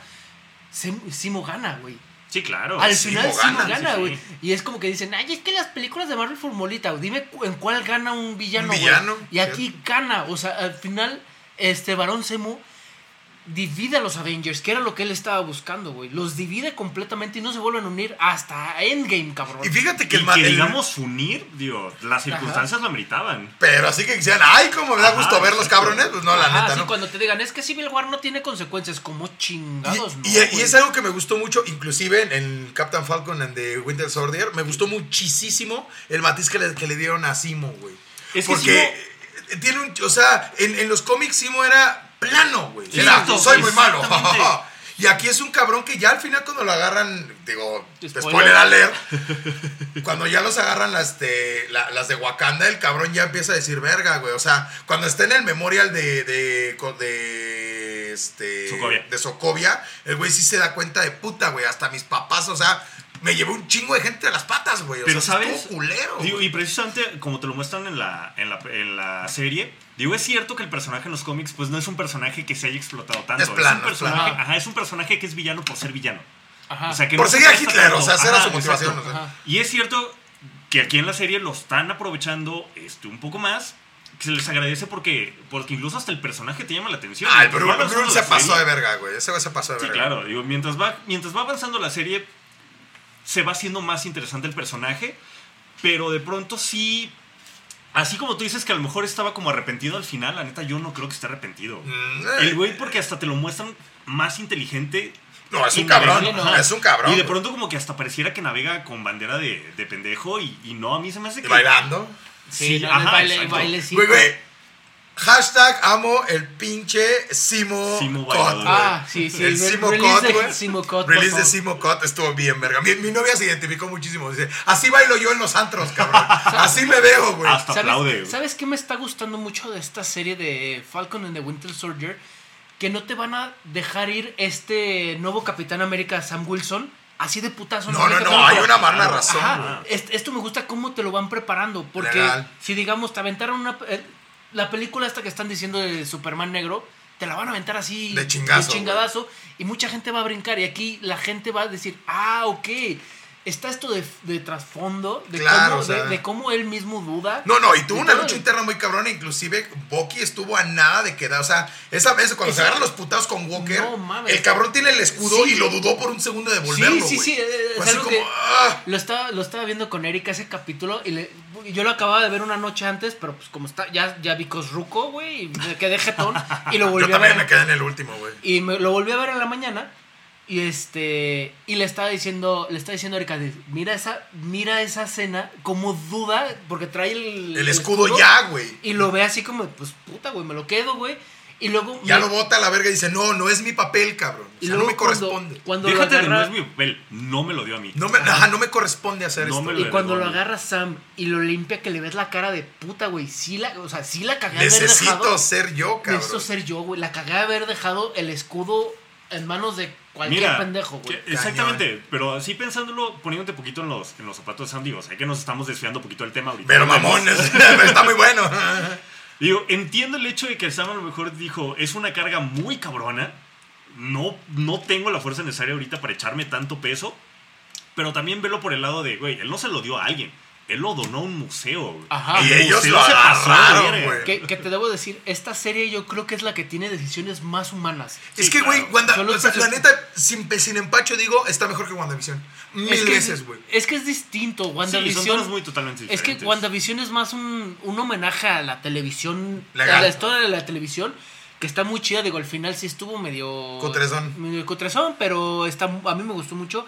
Sim- Simo gana, güey. Sí, claro. Al Simo final Simo gana, gana, sí, güey. sí. Y es como que dicen, ay, es que las películas de Marvel formolita, dime en cuál gana un villano, Un güey". villano, Y aquí gana, o sea, al final, este varón Semu divide a los Avengers, que era lo que él estaba buscando, güey. Los divide completamente y no se vuelven a unir hasta Endgame, cabrón. Y fíjate que Y el, que digamos unir, digo, las circunstancias lo ameritaban. Pero así que quisieran, ay, como me da Ajá, gusto ver los cabrones, pues no, la Ajá, neta, sí, ¿no? cuando te digan, es que Civil War no tiene consecuencias, como chingados, Y, ¿no? y- es algo que me gustó mucho, inclusive en, en Captain Falcon and the Winter Soldier, me gustó muchísimo el matiz que le, que le dieron a Simo, güey. Es que Porque tiene un, o sea, en, en los cómics Simo era plano, güey. Era, soy muy malo. [laughs] y aquí es un cabrón que ya al final cuando lo agarran, digo, Spoiler. spoiler, alert, [laughs] cuando ya los agarran las de, la- las de Wakanda, el cabrón ya empieza a decir verga, güey. O sea, cuando está en el memorial de, de, de este, Sokovia. de Sokovia, el güey sí se da cuenta de puta, güey. Hasta mis papás, o sea, me llevé un chingo de gente a las patas, güey. O Pero sea, ¿sabes? culero. Digo, y precisamente como te lo muestran en la, en, la, en la serie, digo, es cierto que el personaje en los cómics pues no es un personaje que se haya explotado tanto. Es plano, un es plano. personaje, ajá, es un personaje que es villano por ser villano. Ajá. O sea, que Por no se seguir a Hitler, tanto. o sea, esa era su motivación. exacto. o sea. Ajá. Y es cierto que aquí en la serie lo están aprovechando este, un poco más. Que se les agradece porque, porque incluso hasta el personaje te llama la atención. Ah, Bruno se pasó serie- de verga, güey. Ese güey se pasó de Sí, verga. claro. Digo, mientras va, mientras va avanzando la serie, se va haciendo más interesante el personaje, pero de pronto sí... Así como tú dices que a lo mejor estaba como arrepentido al final, la neta yo no creo que esté arrepentido. Mm, El eh, güey porque hasta te lo muestran más inteligente. No, es un cabrón. no, Es un cabrón. Y de pronto como que hasta pareciera que navega con bandera de, de pendejo y, y no, a mí se me hace que... bailando. Sí, Sí, no, ajá, el baile, el exacto. bailecito. Güey, güey. Hashtag amo el pinche Simo, güey. Ah, sí, sí. El Simo güey. Por Release de. Simo Cut estuvo bien, verga. Mi, mi novia se identificó muchísimo. Dice, así bailo yo en los antros, cabrón. [laughs] Así me veo, güey. Hasta aplaude. ¿Sabes, güey. ¿Sabes qué me está gustando mucho de esta serie de Falcon and the Winter Soldier? Que no te van a dejar ir este nuevo Capitán América, Sam Wilson, así de putazo. No, no, no, tanto. hay una Ajá. razón, Ajá, esto me gusta cómo te lo van preparando. Porque Legal. si, digamos, te aventaron una. eh, la película esta que están diciendo de Superman negro, te la van a aventar así. De chingazo, chingadazo. Y mucha gente va a brincar. Y aquí la gente va a decir, ah, ok. Está esto de, de trasfondo, de, Claro, cómo, o sea. de, de cómo él mismo duda. No, no, y tuvo una lucha interna muy cabrona. Inclusive, Bucky estuvo a nada de quedar. O sea, esa vez cuando se agarran los putados con Walker, No, mames. el cabrón tiene el escudo Sí. y lo dudó por un segundo de devolverlo. sí, sí, sí. es así como, ah. lo, estaba, lo estaba viendo con Erika ese capítulo. Y le- yo lo acababa de ver una noche antes, pero pues como está, ya, ya vi Cosruco, güey. Y me quedé jetón. Y lo [laughs] Yo volví a también ver. me quedé en el último, güey. Y me, lo volví a ver en la mañana. Y este. Y le estaba diciendo. Le estaba diciendo a Erika. Mira esa. Mira esa escena. Como duda. Porque trae el. El escudo ya, güey. Y lo ve así como. Pues puta, güey. Me lo quedo, güey. Y luego. Ya me- lo bota a la verga y dice, no, no es mi papel, cabrón. O y sea, no me corresponde. Cuando, cuando Déjate lo de no agarra. es mi papel, no me lo dio a mí. No me, ajá, no me corresponde hacer No esto. me lo- Y cuando lo agarra Sam y lo limpia, que le ves la cara de puta, güey. Sí la, o sea, sí la cagué de haber Necesito dejado. ser yo, cabrón. Necesito ser yo, güey. La cagué de haber dejado el escudo en manos de cualquier Mira, pendejo, güey. exactamente, pero así pensándolo, poniéndote poquito en los, en los zapatos de Sam, digo, sé que nos estamos desviando un poquito del tema ahorita. Pero mamón, [laughs] [laughs] está muy bueno. Digo, entiendo el hecho de que Sam a lo mejor dijo, es una carga muy cabrona, no, no tengo la fuerza necesaria ahorita para echarme tanto peso, pero también velo por el lado de, güey, él no se lo dio a alguien, él lo donó a un museo. güey. Ajá. Y El ellos museo lo se güey. Que, que te debo decir, esta serie yo creo que es la que tiene decisiones más humanas. Es Sí, que, güey, claro. Wanda, o sea, la neta, sin, sin empacho digo, está mejor que WandaVision. Mil es que veces, es, güey. es que es distinto. Sí, son WandaVision. muy totalmente es diferentes. que WandaVision es más un, un homenaje a la televisión, Legal. a la historia de la televisión, que está muy chida. Digo, al final sí estuvo medio. Cutrezón. Medio cutrezón, pero está, a mí me gustó mucho.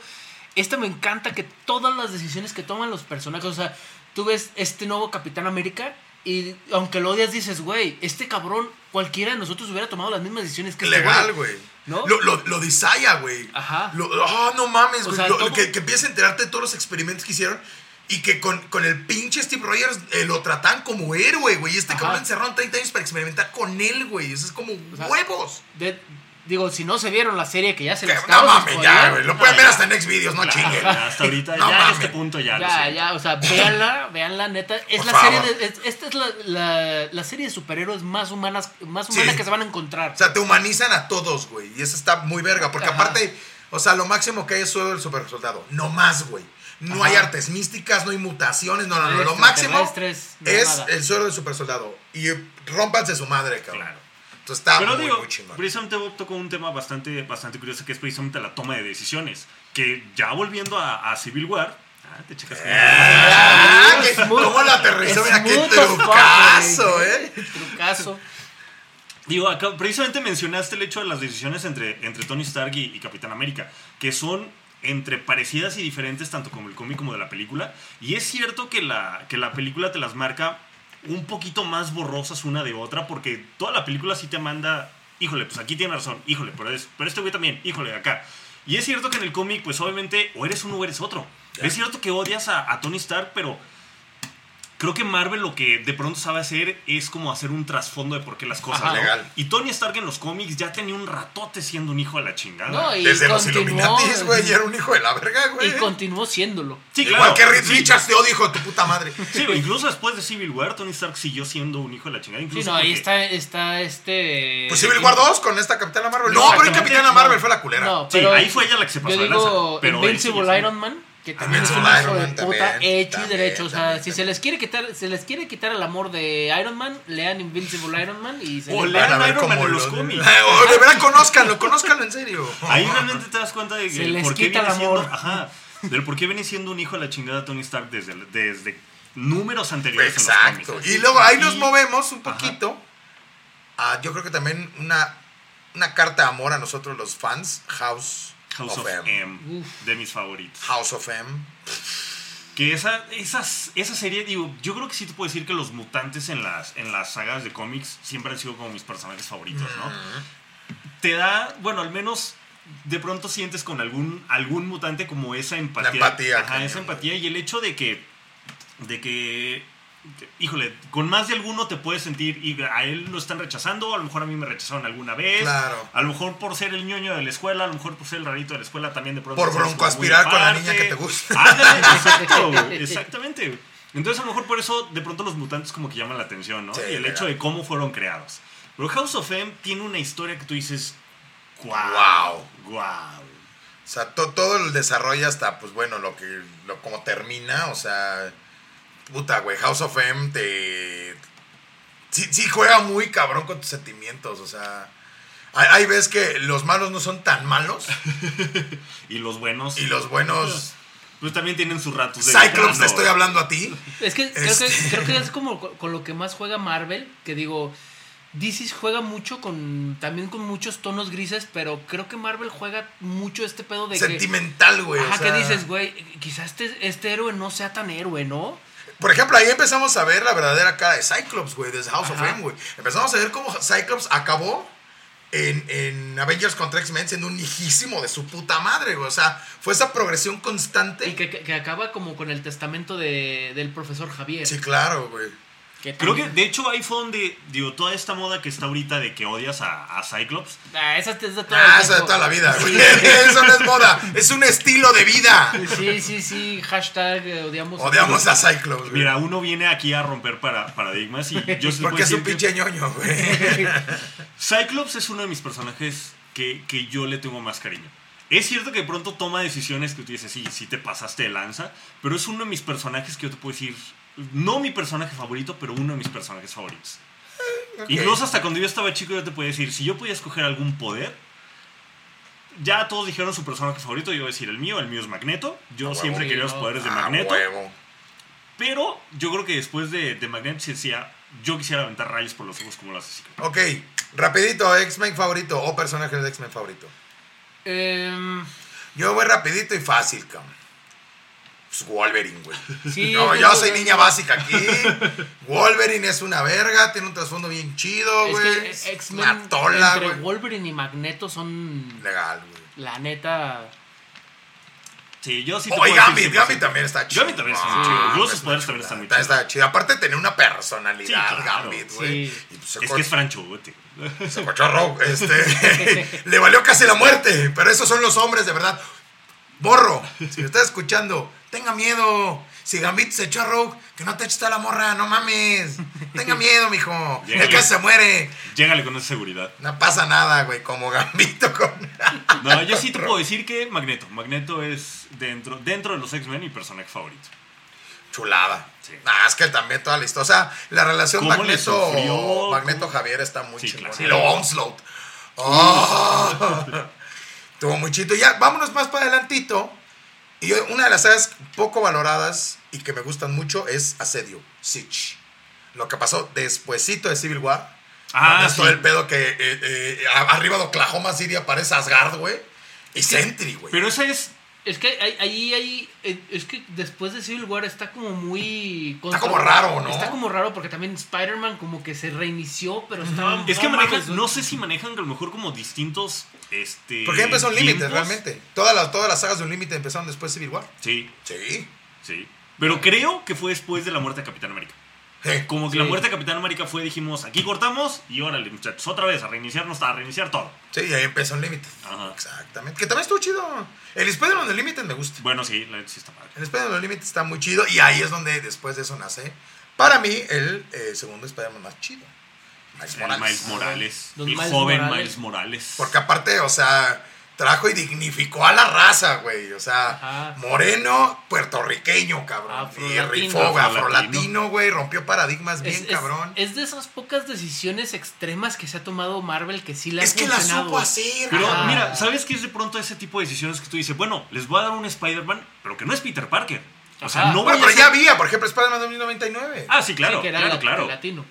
Esta me encanta que todas las decisiones que toman los personajes, o sea, tú ves este nuevo Capitán América y aunque lo odias dices, güey, este cabrón, cualquiera de nosotros hubiera tomado las mismas decisiones que este Legal, güey. ¿No? Lo, lo, lo güey. Ajá. Lo- ah, no mames, güey. todo- que, que empiezas a enterarte de todos los experimentos que hicieron y que con, con el pinche Steve Rogers eh, lo tratan como héroe, güey. Y este Ajá. cabrón encerraron 30 años para experimentar con él, güey. Eso es como sea, huevos. De- digo, si no se vieron la serie que ya se les no mames, ya, güey. Lo pueden ver hasta en Xvideos, no Claro, chinguen. hasta ahorita, No ya este punto ya. Ya, ya, o sea, véanla, véanla, neta. Es Por la favor. serie de. es- esta es la, la, la serie de superhéroes más humanas, más Sí. humana que se van a encontrar. O sea, te humanizan a todos, güey. Y eso está muy verga. Porque Ajá. aparte, o sea, lo máximo que hay es solo el super soldado. No más, güey. No Ajá. hay artes místicas, no hay mutaciones, no, no, no. Lo máximo no es nada. el suelo del super soldado. Y rompanse su madre, cabrón. Claro. Entonces está Pero muy, digo, muy chingón. precisamente Bob tocó un tema bastante, bastante curioso que es precisamente la toma de decisiones. Que ya volviendo a, a Civil War. Ah, te checas. Ah, que- Smooth. ¿Cómo lo aterrizó? Mira, qué trucazo, eh. [laughs] Trucazo. Digo, acá precisamente mencionaste el hecho de las decisiones entre, entre Tony Stark y, y Capitán América, que son entre parecidas y diferentes tanto como el cómic como de la película. Y es cierto que la, que la película te las marca un poquito más borrosas una de otra, porque toda la película sí te manda, híjole, pues aquí tiene razón, híjole, pero, es, pero este güey también, híjole, acá. Y es cierto que en el cómic, pues obviamente, o eres uno o eres otro. Es cierto que odias a, a Tony Stark, pero creo que Marvel lo que de pronto sabe hacer es como hacer un trasfondo de por qué las cosas. Ajá. ¿no? Legal. Y Tony Stark en los cómics ya tenía un ratote siendo un hijo de la chingada. No, y Desde los Illuminatis, güey. Y era un hijo de la verga, güey. Y continuó siéndolo. Sí, Igual que Reed Sí. Richards te odio, hijo de tu puta madre. [laughs] Sí, incluso después de Civil War, Tony Stark siguió siendo un hijo de la chingada. Sí, Incluso no, ahí porque- está, está este. Pues Civil War 2 con esta Capitana Marvel. No, pero Exactamente. Capitana Marvel fue la culera. No, Sí, ahí fue ella la que se pasó Yo de digo lanza, pero Invincible Iron Man, que también es un hijo Iron de Man puta también, hecho y también, derecho. O sea, también, si se les quiere quitar, se les quiere quitar el amor de Iron Man, lean Invincible Iron Man y se O les- lean Iron Man en los lo- cómics. [laughs] O de verdad, conózcanlo, conózcanlo en serio. Ahí realmente te das cuenta de que Se les por qué quita viene el amor. siendo- ajá. del por qué viene siendo un hijo de la chingada Tony Stark desde, desde números anteriores en los Exacto. cómics. Y luego ahí nos movemos un Ajá. poquito. a, yo creo que también una, una carta de amor a nosotros los fans. House, House of M. De mis favoritos. House of M. Que esa, esas, esa serie, digo, yo creo que sí te puedo decir que los mutantes en las, en las sagas de cómics siempre han sido como mis personajes favoritos, ¿no? Te da, bueno, al menos de pronto sientes con algún, algún mutante como esa empatía. empatía, Ajá, esa empatía y el hecho de que, de que, híjole, con más de alguno te puedes sentir, y a él lo están rechazando, a lo mejor a mí me rechazaron alguna vez. Claro. A lo mejor por ser el ñoño de la escuela, a lo mejor por ser el rarito de la escuela también de pronto. Por muy broncoaspirar con la niña que te gusta. Ándale, [laughs] exacto, exactamente. Entonces a lo mejor por eso de pronto los mutantes como que llaman la atención, ¿no? Sí, y el legal. hecho de cómo fueron creados. Pero House of M tiene una historia que tú dices, wow, Wow. wow. O sea, to- todo el desarrollo hasta, pues bueno, lo que, lo, como termina, o sea, puta, güey, House of M te... Sí, sí juega muy cabrón con tus sentimientos, o sea... Hay, hay veces que los malos no son tan malos [laughs] Y los buenos. y los buenos... Pues también tienen sus ratos de. Cyclops, te estoy hablando a ti. Es que creo, Este- que creo que [laughs] es como co- con lo que más juega Marvel, que digo, DC juega mucho con también con muchos tonos grises, pero creo que Marvel juega mucho este pedo de Sentimental, güey. o Ajá, sea, que dices, güey, quizás este, este héroe no sea tan héroe, ¿no? Por ejemplo, ahí empezamos a ver la verdadera cara de Cyclops, güey, desde House of. M, güey. Empezamos a ver cómo Cyclops acabó en, en Avengers contra X-Men siendo un hijísimo de su puta madre, güey. O sea, fue esa progresión constante. Y que, que- que acaba como con el testamento de, del profesor Javier. Sí, claro, güey. Que Creo que, de hecho, ahí fue donde, digo, toda esta moda que está ahorita de que odias a, a Cyclops. Ah, esa es de todo el Ah, eso de toda la vida, güey. Sí. [laughs] [laughs] Eso no es moda, es un estilo de vida. Sí, sí, sí, hashtag eh, odiamos. Odiamos a Cyclops, güey. Mira, uno viene aquí a romper para, paradigmas y yo [laughs] Porque es un que- pinche ñoño, güey. Cyclops es uno de mis personajes que, que yo le tengo más cariño. Es cierto que de pronto toma decisiones que tú dices, sí, sí te pasaste de lanza, pero es uno de mis personajes que yo te puedo decir, no mi personaje favorito, pero uno de mis personajes favoritos. Incluso hasta cuando yo estaba chico yo te podía decir, si yo podía escoger algún poder, ya todos dijeron su personaje favorito, yo iba a decir el mío, el mío es Magneto, yo huevo. siempre quería los poderes de Magneto, huevo. pero yo creo que después de, de Magneto sí decía, yo quisiera aventar rayos por los ojos como lo hace. Ok, rapidito, X-Men favorito o personaje de X-Men favorito. Em, Yo voy rapidito y fácil, cabrón. Pues Wolverine, güey. sí, No, yo soy niña básica aquí. Wolverine es una verga, tiene un trasfondo bien chido, Es güey. que Es X-Men una tola, entre güey. Wolverine y Magneto son Legal, güey. la neta. Sí, yo sí Oh, decir Gambit, 100%. Gambit también está chido. Gambit también está Ah, chido. Yo pues, sus poderes también están muy Está, chidos. está chido. Aparte tener una personalidad, Sí, claro. Gambit, güey. Sí. Pues, Es que es franchugote. [laughs] se Rogue, este, [laughs] [laughs] le valió casi la muerte, pero esos son los hombres de verdad. Borro, si me estás escuchando, tenga miedo. Si Gambit se echó a Rogue, que no te eches a la morra, no mames. Tenga miedo, mijo. [laughs] El que se muere. Llégale con esa seguridad. No pasa nada, güey, como Gambito con... [laughs] No, yo sí te puedo decir que Magneto. Magneto es dentro, dentro de los X-Men mi personaje favorito. Chulada. Sí. Ah, es que también toda la historia. O sea, la relación. Magneto, Magneto. Javier está muy Sí, chingón. claro. Y luego Onslaught. Oh. [laughs] Estuvo muy chido. Ya, vámonos más para adelantito. Y una de las sagas poco valoradas y que me gustan mucho es Asedio, Siege. Lo que pasó despuesito de Civil War. Ah, es todo sí. el pedo que eh, eh, arriba de Oklahoma City aparece Asgard, güey. Y Sentry, güey. Pero esa es. Es que ahí, ahí, eh, es que después de Civil War está como muy... Está como raro, ¿no? Está como raro porque también Spider-Man como que se reinició, pero estaba... Es que manejan, no sé si manejan a lo mejor como distintos. Este, Porque empezó un límite, realmente. Todas las, todas las sagas de un límite empezaron después de Civil War. Sí, Sí. sí. Pero creo que fue después de la muerte de Capitán América. Eh, Como que Sí. la muerte de Capitán América fue, dijimos, aquí cortamos y órale, muchachos, otra vez a reiniciarnos, a reiniciar todo. Sí, y ahí empezó un límite. Ajá. Exactamente. Que también estuvo chido. El Spider-Man del límite me gusta. Bueno, sí, sí está padre. El Spider-Man del límite está muy chido. Y ahí es donde después de eso nace, para mí, el eh, segundo Spider-Man más chido. Miles El Morales. Miles Morales. El Miles joven Morales. Miles Morales. Porque aparte, o sea, trajo y dignificó a la raza, güey. O sea, Ajá. moreno, puertorriqueño, cabrón. Y Afrolatino. rifó, güey, Afrolatino. güey. Rompió paradigmas bien, Es, cabrón. es de esas pocas decisiones extremas que se ha tomado Marvel que sí la Es que la supo hacer, Pero mira, ¿sabes qué es de pronto ese tipo de decisiones que tú dices? Bueno, les voy a dar un Spider-Man, pero que no es Peter Parker. O sea, Ajá. no Bueno, voy a pero ya había, por ejemplo, Spider-Man 2099. Ah, sí, claro, Sí, que era claro, la- claro. latino.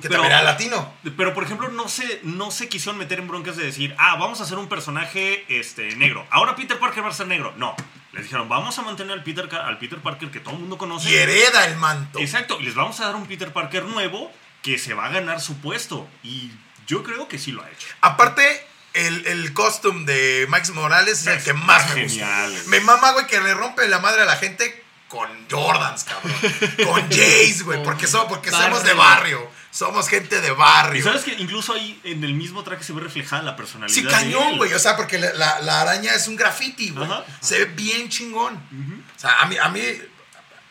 Que pero- también era latino. Pero, por ejemplo, no se, no se quisieron meter en broncas de decir, ah, vamos a hacer un personaje este, negro. Ahora Peter Parker va a ser negro. No. Les dijeron, vamos a mantener al Peter, al Peter Parker que todo el mundo conoce. Y hereda el manto. Exacto. Y les vamos a dar un Peter Parker nuevo que se va a ganar su puesto. Y yo creo que sí lo ha hecho. Aparte, el, el costume de Max Morales es el que más me gusta. Genial. Me mama, güey, que le rompe la madre a la gente con Jordans, cabrón. con Jays, güey. Porque, somos, porque barrio. somos de barrio. Somos gente de barrio. Y sabes que incluso ahí en el mismo traje se ve reflejada la personalidad. Sí, cañón, güey. O sea, porque la, la- la araña es un graffiti, güey. Se ve bien chingón. O sea, a mí, a mí,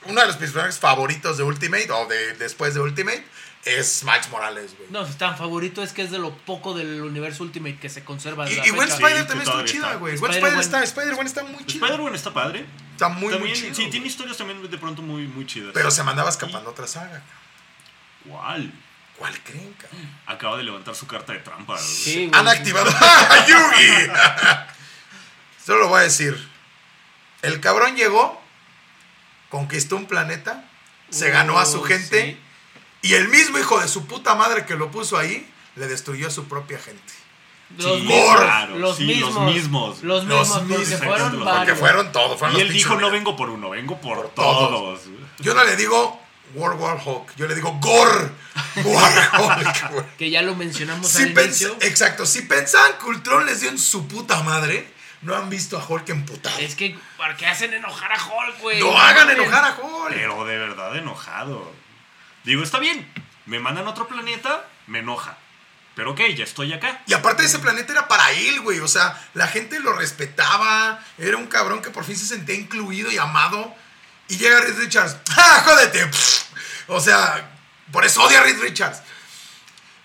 uno de los personajes favoritos de Ultimate, o de después de Ultimate, es Max Morales, güey. No, si tan favorito es que es de lo poco del universo Ultimate que se conserva. Y, y Gwen. Spider Sí, también todavía chida, está. güey. Gwen. Spider está, Spider-Gwen está muy chida. Spider-Man está padre. Está muy, También, muy chido. sí, tiene historias también de pronto muy, muy chidas. Pero se mandaba escapando otra saga. ¿Cuál? ¿Cuál creen, cabrón? Acaba de levantar su carta de trampa. Sí, güey. Han activado [laughs] ¡Ah, Yugi. [laughs] Solo lo voy a decir. El cabrón llegó, conquistó un planeta, se ganó a su gente sí. y el mismo hijo de su puta madre que lo puso ahí le destruyó a su propia gente. Los Sí, mismos. claro, los, sí, los mismos mismos. Los mismos. Porque mismos, fueron porque todos. fueron Y él dijo, no vengo por uno, vengo por, Por todos. todos. Yo no le digo World War Hulk, yo le digo Gore War Hulk, güey. [laughs] Que ya lo mencionamos Si al pens- inicio. exacto, si pensaban que Ultron les dio en su puta madre, no han visto a Hulk emputado. Es que, ¿para qué hacen enojar a Hulk, güey? No hagan mames. enojar a Hulk. Pero de verdad enojado. Digo, está bien, me mandan a otro planeta, me enoja. Pero ok, ya estoy acá. Y aparte ese planeta era para él, güey. O sea, la gente lo respetaba. Era un cabrón que por fin se sentía incluido y amado. Y llega Reed Richards. [laughs] ¡Ah, jódete! O sea, por eso odia a Reed Richards.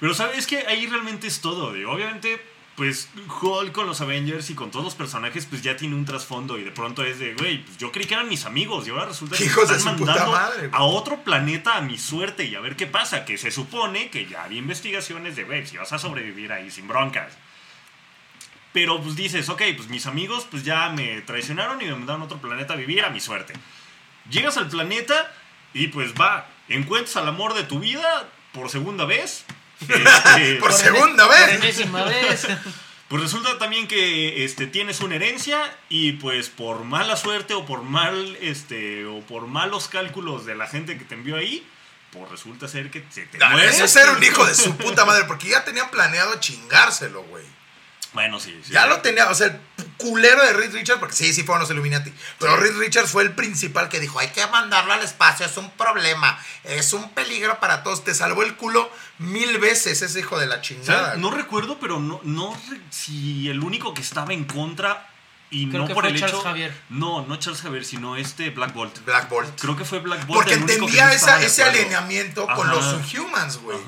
Pero sabes que ahí realmente es todo. digo, obviamente, pues Hulk con los Avengers y con todos los personajes, pues ya tiene un trasfondo. Y de pronto es de, güey, pues yo creí que eran mis amigos. Y ahora resulta [laughs] que me Hijos están mandando madre, a otro planeta a mi suerte y a ver qué pasa. Que se supone que ya había investigaciones de, güey, si vas a sobrevivir ahí sin broncas. Pero pues dices, ok, pues mis amigos pues ya me traicionaron y me mandaron a otro planeta a vivir a mi suerte. Llegas al planeta y pues va, encuentras al amor de tu vida por segunda vez. [laughs] Este, Por segunda Por vez. enésima vez. [laughs] pues resulta también que este, tienes una herencia y pues por mala suerte o por mal este o por malos cálculos de la gente que te envió ahí, pues resulta ser que se te No, muere. ese es ser un hijo de su puta madre. Porque ya tenían planeado chingárselo, güey. Bueno, sí, sí. Ya sí. lo tenía, o sea, el culero de Reed Richards, porque sí, sí fueron los Illuminati. Pero Reed Richards fue el principal que dijo: hay que mandarlo al espacio, es un problema, es un peligro para todos. Te salvó el culo mil veces ese hijo de la chingada. ¿Sabes? No recuerdo, pero no, no si el único que estaba en contra y Creo no que por fue el Charles hecho. Javier. No, no Charles Javier, sino este Black Bolt. Black Bolt. Creo que fue Black Bolt. Porque el único que entendía no estaba esa, de ese alineamiento con los Inhumans, güey.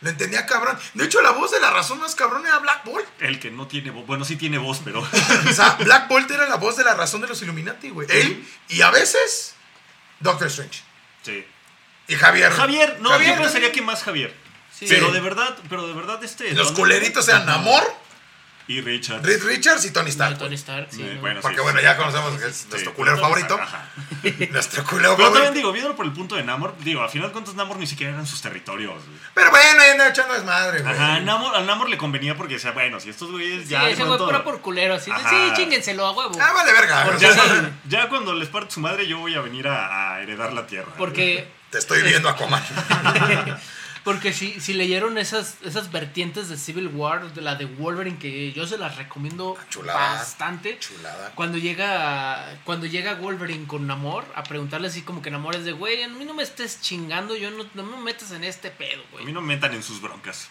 Lo entendía cabrón. De hecho, la voz de la razón más cabrón era Black Bolt. El que no tiene voz. Bueno, sí tiene voz, pero. [laughs] O sea, Black Bolt era la voz de la razón de los Illuminati, güey. Él y a veces Doctor Strange. sí. Y Javier. Javier, no, Javier yo pensaría que más Javier. Sí. Pero de verdad, pero de verdad este. Los culeritos eran Namor, Y Richard. Reed Richards y Tony No, Stark. Tony Stark, sí. Eh, ¿no? bueno, Porque sí, bueno, sí. ya conocemos que es Sí, nuestro culero favorito. [laughs] Nuestro culero Pero también favorito. digo, viéndolo por el punto de Namor, digo, al final de cuentas Namor ni siquiera eran sus territorios. güey. Pero bueno, ahí anda echando desmadre, güey. Ajá, a Namor, a Namor le convenía porque decía, bueno, si estos güeyes Sí, ya. de ese güey pura por culero. Así sí, chíngenselo a huevo. Ah, vale, verga. Ya, ya cuando les parte su madre, yo voy a venir a, a heredar la tierra. Porque te estoy viendo, Aquaman. [laughs] [laughs] Porque si, si leyeron esas, esas vertientes de Civil War, de la de Wolverine, que yo se las recomiendo Chulada. bastante. Chulada. Cuando llega cuando llega Wolverine con Namor a preguntarle así como que Namor es de, güey, a mí no me estés chingando, yo no, no me metas en este pedo, A güey. mí no me metan en sus broncas.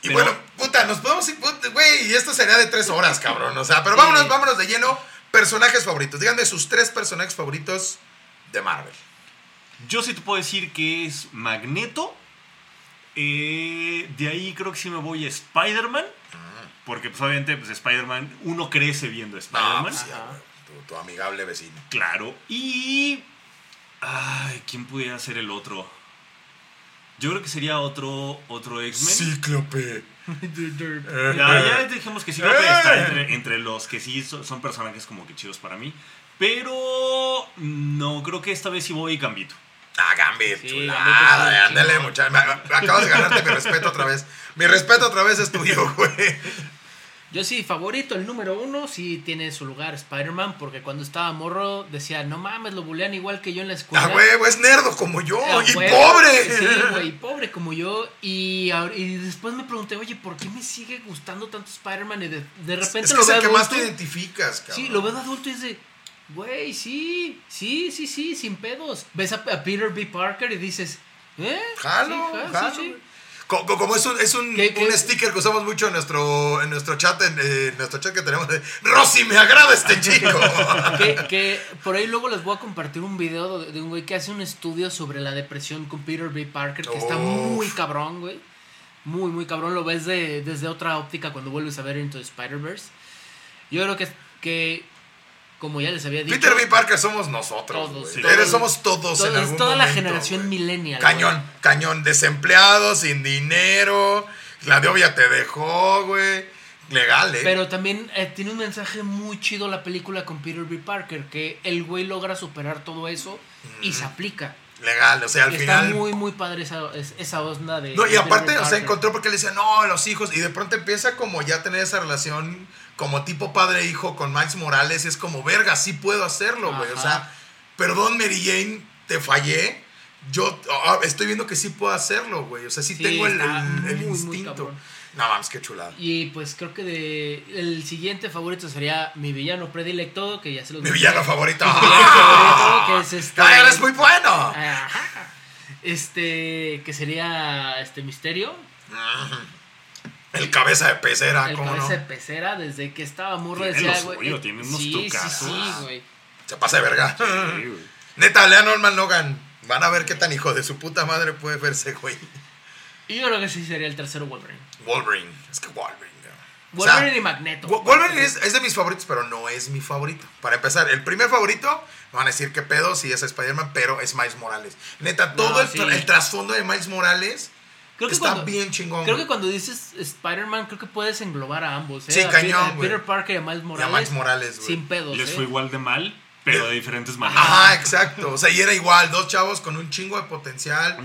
Y Pero- bueno, puta, nos podemos ir, güey, y esto sería de tres horas, cabrón. O sea, pero vámonos, vámonos de lleno. Personajes favoritos. Díganme sus tres personajes favoritos de Marvel. Yo sí te puedo decir que es Magneto. Eh, de ahí creo que sí me voy a Spider-Man. Porque pues obviamente pues Spider-Man, uno crece viendo No, Spider-Man. pues, tu, tu amigable vecino. Claro. Y... Ay, ¿quién pudiera ser el otro? Yo creo que sería otro, otro X-Men. Cíclope. [laughs] Ya, ya dijimos que creo que Eh. está entre, entre los que sí so- son personajes como que chidos para mí. Pero no, creo que esta vez sí voy Gambito. Ah, Gambit, Sí, chulada. Es Ándale, chingón. muchacho. Me- Acabas de ganarte mi respeto otra vez. Mi respeto otra vez es tuyo, [laughs] güey. Yo sí, favorito, el número uno, sí tiene su lugar Spider-Man, porque cuando estaba morro decía, no mames, lo bulean igual que yo en la escuela. Ah, huevo, es nerdo como yo. Y pobre. Sí, güey, pobre como yo. Y, después me pregunté, oye, ¿por qué me sigue gustando tanto Spider-Man? Y de, de repente es que lo es veo el que más te identificas, cabrón. Sí, lo veo de adulto y dice, güey, sí, sí, sí, sí, sin pedos. Ves a, a Peter B. Parker y dices, ¿eh? Jalo, Sí, jalo. Como es un, es un, ¿Qué- qué? un sticker que usamos mucho en nuestro, en nuestro chat, en, en nuestro chat que tenemos de Rosy, me agrada este chico. [laughs] que, [laughs] que por ahí luego les voy a compartir un video de, un güey que hace un estudio sobre la depresión con Peter B. Parker, que está muy cabrón, güey. Muy, muy cabrón. Lo ves de, desde otra óptica cuando vuelves a ver Into Spider-Verse. Yo creo que, que, como ya les había dicho... Peter B. Parker somos nosotros. Todos. Eres- somos todos todo- en algún toda la generación millennial. Cañón, cañón. Desempleado, sin dinero. La novia te dejó, güey. Legal, ¿eh? Pero también eh, tiene un mensaje muy chido la película con Peter B. Parker, que el güey logra superar todo eso y se aplica. Legal, o sea, al Y está final. muy, muy padre esa, es- esa onda de... No, y de aparte, o sea, encontró porque le decía, no, los hijos. Y de pronto empieza como ya a tener esa relación como tipo padre-hijo con Miles Morales. Es como, verga, sí puedo hacerlo, güey. O Ajá. sea, perdón, Mary Jane, te fallé. Yo ah, estoy viendo que sí puedo hacerlo, güey. O sea, sí, Sí, tengo el, está el- el muy, muy instinto. cabrón. No mames, qué chulada. Y pues creo que de el siguiente favorito sería mi villano predilecto, que ya se los Mi dije. villano favorito. [laughs] Mi villano favorito, que es este... ¡Ah, eres muy bueno! Ajá. Este, que sería este misterio. El cabeza de pecera, el ¿cómo cabeza no? de pecera, desde que estaba morro Tiene decía, lo güey. suyo, eh, tiene unos sí, sí, trucazos. sí, güey. Se pasa de verga. Sí, güey. [laughs] Neta, lean Norman Logan. Van a ver qué tan hijo de su puta madre puede verse, güey. Y yo creo que sí sería el tercero Wolverine. Wolverine. Es que Wolverine. ¿no? O sea, Wolverine y Magneto. Wo- Wolverine es, es de mis favoritos, pero no es mi favorito. Para empezar, el primer favorito, me van a decir qué pedo si es Spider-Man, pero es Miles Morales. Neta, todo No, el, tra- el trasfondo de Miles Morales Creo que está cuando- bien chingón. Creo que cuando dices Spider-Man, creo que puedes englobar a ambos. ¿eh? Sí, A cañón, Peter- a güey. Peter Parker y a Miles Y a Morales. Miles Morales, güey. Sin pedos. Les ¿eh? fue igual de mal, pero de diferentes maneras. Ajá, exacto. O sea, y era igual, dos chavos con un chingo de potencial.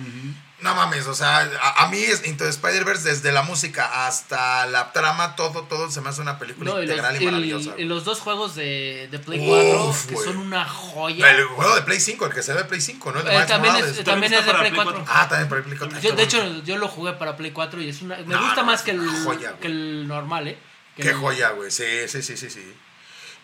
No mames, o sea, a, a mí es Into the Spider-Verse, desde la música hasta la trama, todo, todo se me hace una película No, y, los, integral y, el- maravillosa. y los dos juegos de, de Play Uf, 4 que son una joya. El juego de Play 5, el que se ve de Play 5, ¿no? El de Eh, también es, también es de Play Play 4. Ah, también para Play 4. Yo, de hecho, yo lo jugué para Play 4 y es una. Me No, gusta no, más que el, joya, que el normal, ¿eh? Que Qué el- joya, güey. Sí, sí, sí, sí, sí.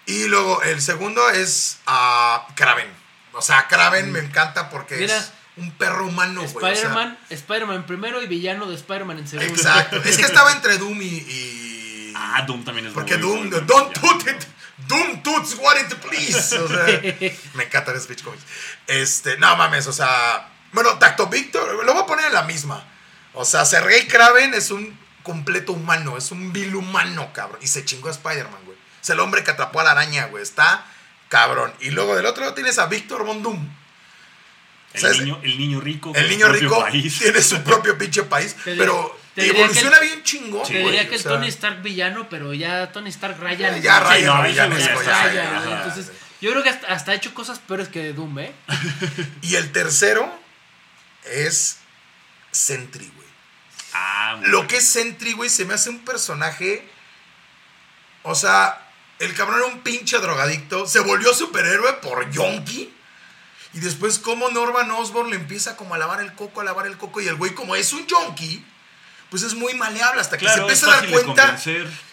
Y luego el segundo es a Kraven. O sea, Kraven me encanta porque Mm. Mira, es un perro humano, güey. o sea, Spider-Man, Spider-Man primero y villano de Spider-Man en segundo. exacto. es que estaba entre Doom y. y- Ah, Doom también es Porque Doom, don't put it. Doom toots what it please. O sea, [laughs] me encanta el speech comics. Este, no mames, o sea. Bueno, Tacto Victor, lo voy a poner en la misma. O sea, Sergei Kraven es un completo humano, es un vil humano, cabrón. Y se chingó a Spider-Man, güey. Es el hombre que atrapó a la araña, güey. Está cabrón. Y luego del otro lado tienes a Victor Von Doom. ¿Sabes? El niño, el niño rico. El niño rico país. tiene su propio pinche país, pero te evoluciona el- bien chingón. Te diría que o el sea, Tony Stark villano, pero ya Tony Stark raya. Ya raya. Entonces, yo creo que hasta, hasta ha hecho cosas peores que Doom, ¿eh? Y el tercero es Sentry, güey. Ah, Lo que es Sentry, güey, se me hace un personaje. O sea, el cabrón era un pinche drogadicto. Se volvió superhéroe por Yonki. Y después, como Norman Osborn le empieza como a lavar el coco, a lavar el coco. Y el güey, como es un yonki, pues es muy maleable. Hasta que se Claro, empieza a dar cuenta.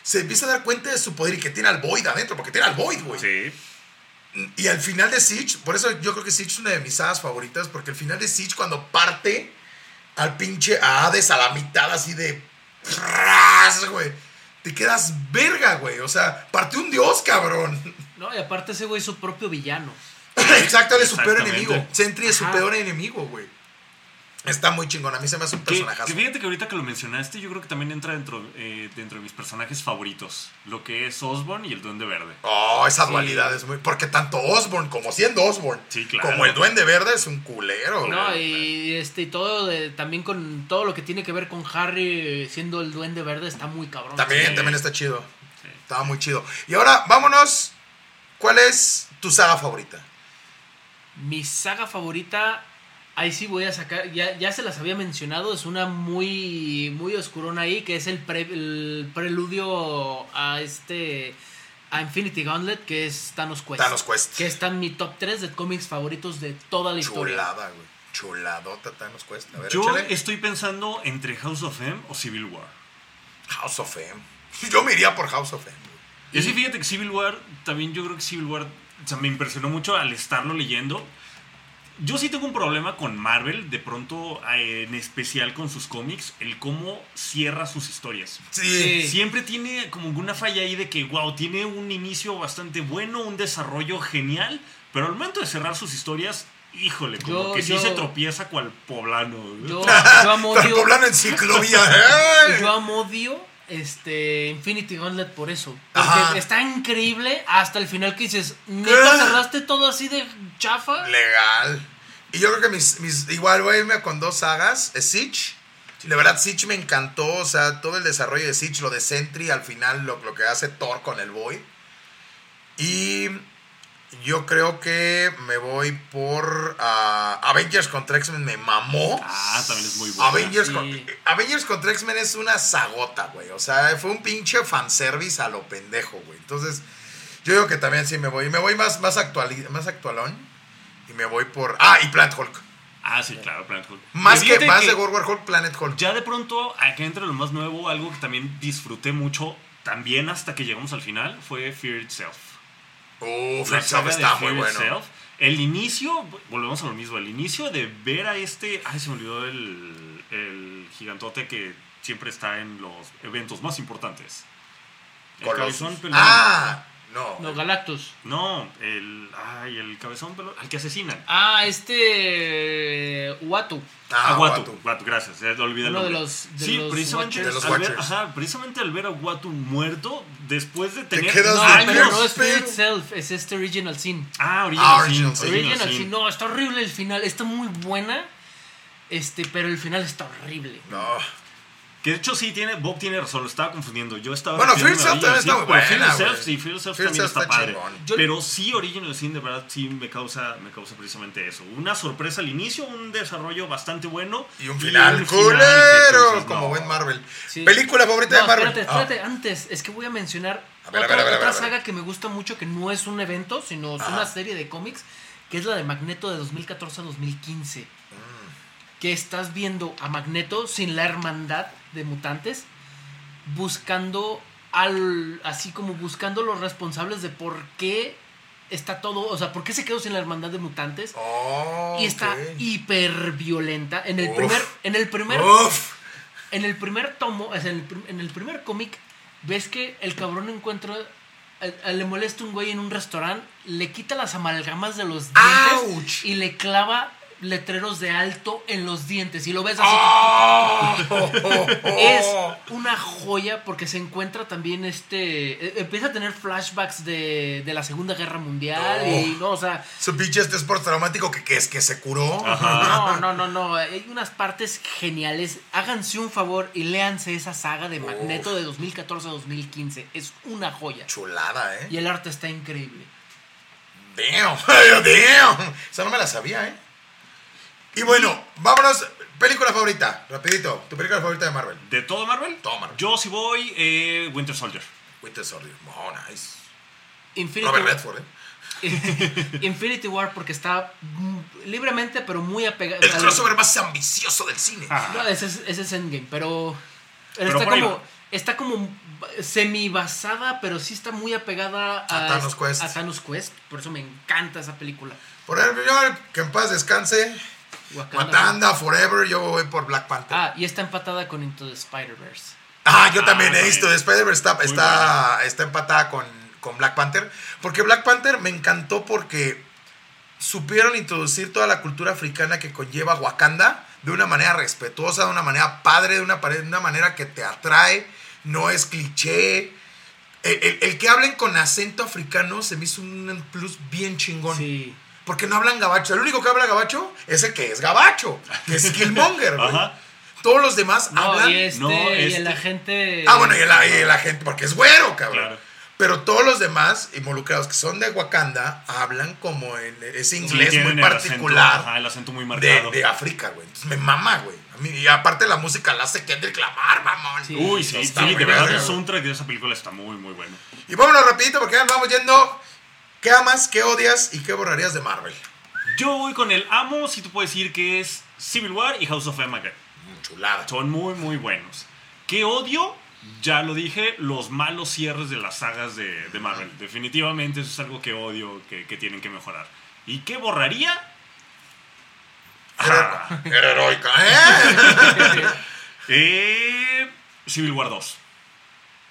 Se empieza a dar cuenta de su poder y que tiene al Void adentro. Porque tiene al Void, güey. Sí. Y al final de Siege, por eso yo creo que Siege es una de mis sagas favoritas, porque al final de Siege, cuando parte al pinche a Hades a la mitad, así de. güey. Te quedas verga, güey. O sea, parte un dios, cabrón. No, y aparte ese güey es su propio villano. [laughs] Exacto, él es su peor enemigo. Sentry es su Ajá. peor enemigo, güey. Está muy chingón. A mí se me hace un Que, personajazo. que fíjate que ahorita que lo mencionaste, yo creo que también entra dentro, eh, dentro de mis personajes favoritos. Lo que es Osborn y el Duende Verde. Oh, esa Sí. dualidad es muy. Porque tanto Osborn como siendo Osborn, Sí, claro. como el Duende Verde es un culero. No, güey. y este y todo de- también con todo lo que tiene que ver con Harry siendo el duende verde está muy cabrón. También, Sí. también está chido. Sí. Estaba muy chido. Y ahora, vámonos. ¿Cuál es tu saga favorita? Mi saga favorita, ahí sí voy a sacar, ya, ya se las había mencionado, es una muy, muy oscurona ahí, que es el, pre- el preludio a este, a Infinity Gauntlet, que es Thanos Quest. Thanos Quest. Que está en mi top 3 de cómics favoritos de toda la historia. Chulada, güey. Chuladota Thanos Quest. A ver, Yo échale. estoy pensando entre House of M o Civil War. House of M. Yo me iría por House of M. güey. Y sí, fíjate que Civil War, también yo creo que Civil War, o sea, me impresionó mucho al estarlo leyendo. Yo sí tengo un problema con Marvel, de pronto, eh, en especial con sus cómics, el cómo cierra sus historias. Sí. Sí. Siempre tiene como una falla ahí de que, wow, tiene un inicio bastante bueno, un desarrollo genial, pero al momento de cerrar sus historias, híjole, como Yo- que sí yo- se tropieza cual poblano. Yo, yo amo [laughs] odio- poblano en ciclovía. ¡ay! Yo amo odio este Infinity Gauntlet por eso. Porque Ajá. está increíble hasta el final que dices. ¿neta cerraste todo así de chafa? Legal. Y yo creo que mis, mis igual voy a irme con dos sagas. Es Siege. La verdad, Siege me encantó. O sea, todo el desarrollo de Siege, lo de Sentry, al final lo, lo que hace Thor con el Boy. Y yo creo que me voy por ah, Avengers contra X-Men. Me mamó. Ah, también es muy bueno. Avengers, Sí. con- Avengers contra X-Men es una sagota, güey. O sea, fue un pinche fanservice a lo pendejo, güey. Entonces, yo digo que también sí me voy. Y me voy más, más, actuali- más actualón. Y me voy por. Ah, y Planet Hulk. Ah, sí, claro, Planet Hulk. Más que más de World War Hulk, Planet Hulk. Ya de pronto, acá entre lo más nuevo, algo que también disfruté mucho, también hasta que llegamos al final, fue Fear Itself. Uf, La de está muy bueno. Itself. El inicio, volvemos a lo mismo, el inicio de ver a este, ay, se me olvidó el, el gigantote que siempre está en los eventos más importantes. El cabezón. Ah, no. No, Galactus. No, el, ay, el cabezón peludo, al que asesinan. Ah, este Watu. Ah, Ah, Watu, Watu. Watu, gracias, ya olvidé el Uno de los- de sí, los precisamente, Watchers. De los al ver, Watchers. ajá, precisamente al ver a Watu muerto, después de tener quedas No, de pero Dios, no es Fear pero- Itself, es este Original Sin. Ah, Ah, Original Original Sin, Sin. Original Sin. Sin, no, está horrible el final, está muy buena. Este, pero el final está horrible. No. Que de hecho sí tiene, Bob tiene razón, lo estaba confundiendo. Yo estaba Bueno, Fear Original también está muy buena, Fear sí, Fear Fear también está está padre. pero sí, Original Sin de verdad sí me causa, me causa precisamente eso. Una sorpresa al inicio, un desarrollo bastante bueno. Y un final culero, como no. buen Marvel. Sí. Película favorita No, de Marvel. espérate, Ah. espérate, antes, es que voy a mencionar otra, saga que me gusta mucho, que no es un evento, sino es una serie de cómics, que es la de Magneto de 2014 a 2015. Mm. Que estás viendo a Magneto sin la hermandad de mutantes, buscando al. así como buscando los responsables de por qué está todo. O sea, por qué se quedó sin la hermandad de mutantes. Oh, Y está hiper violenta. En el Uf. primer. En el primer. Uf. En el primer tomo, o sea, en el, en el primer cómic, ves que el cabrón encuentra. a- a- le molesta un güey en un restaurante, le quita las amalgamas de los dientes ¡Auch! y le clava letreros de alto en los dientes. Y lo ves así. Oh. Es una joya porque se encuentra también este. eh, Empieza a tener flashbacks de, de la Segunda Guerra Mundial. Oh. Y no, o sea. Su pinche este sport traumático que, que es que se curó. No, no, no, no. Hay unas partes geniales. Háganse un favor y léanse esa saga de Magneto de 2014 a 2015. Es una joya. Chulada, ¿eh? Y el arte está increíble. Damn, [laughs] damn. Esa no me la sabía, ¿eh? Y bueno, vámonos. Película favorita, rapidito. ¿Tu película favorita de Marvel? ¿De todo Marvel? Todo Marvel. Yo sí voy eh, Winter Soldier. Winter Soldier. Oh, nice. Infinity, Robert Redford, ¿eh? [laughs] Infinity War porque está mm, libremente, pero muy apegado. El crossover más ambicioso del cine. Ah. No, ese es, ese es Endgame, pero. Pero está como. Está como semi basada, pero sí está muy apegada a, A Thanos Quest. a Thanos Quest. Por eso me encanta esa película. Por ejemplo, yo, que en paz descanse. Wakanda. Wakanda, Forever. Yo voy por Black Panther. Ah, Ah, y está empatada con Into the Spider-Verse. yo también Ah, he visto. Spider-Man está, está, está empatada con, con Black Panther. Porque Black Panther me encantó porque supieron introducir toda la cultura africana que conlleva Wakanda de una manera respetuosa, de una manera padre, de una, de una manera que te atrae, no es cliché. El, el- el que hablen con acento africano se me hizo un plus bien chingón. Sí. Porque no hablan gabacho. El único que habla gabacho es el que es gabacho, que es Killmonger, güey. Ajá. Todos los demás No, hablan. y este, No, y este- el agente. Ah, bueno, y la, y la gente, porque es güero, cabrón. Claro. Pero todos los demás involucrados que son de Wakanda hablan como en ese Sí, inglés muy el particular acento, ajá, el acento muy de, marcado. de África, güey. Entonces me mama, güey. A mí- y aparte la música la hace Kendrick Lamar, mamón. Sí. Uy, sí, sí, Está de verdad el soundtrack de esa película está muy, muy bueno. Y vámonos rapidito porque ya nos vamos yendo. ¿Qué amas, qué odias y qué borrarías de Marvel? Yo voy con el amo, si tú puedes decir que es Civil War y House of M. again. Mm, Chulada. Son muy, muy buenos. ¿Qué odio? Ya lo dije, los malos cierres de las sagas de, de Marvel. Definitivamente eso es algo que odio, que, que tienen que mejorar. ¿Y qué borraría? Ah, Era heroica, ¿eh? [laughs] eh, Civil War 2.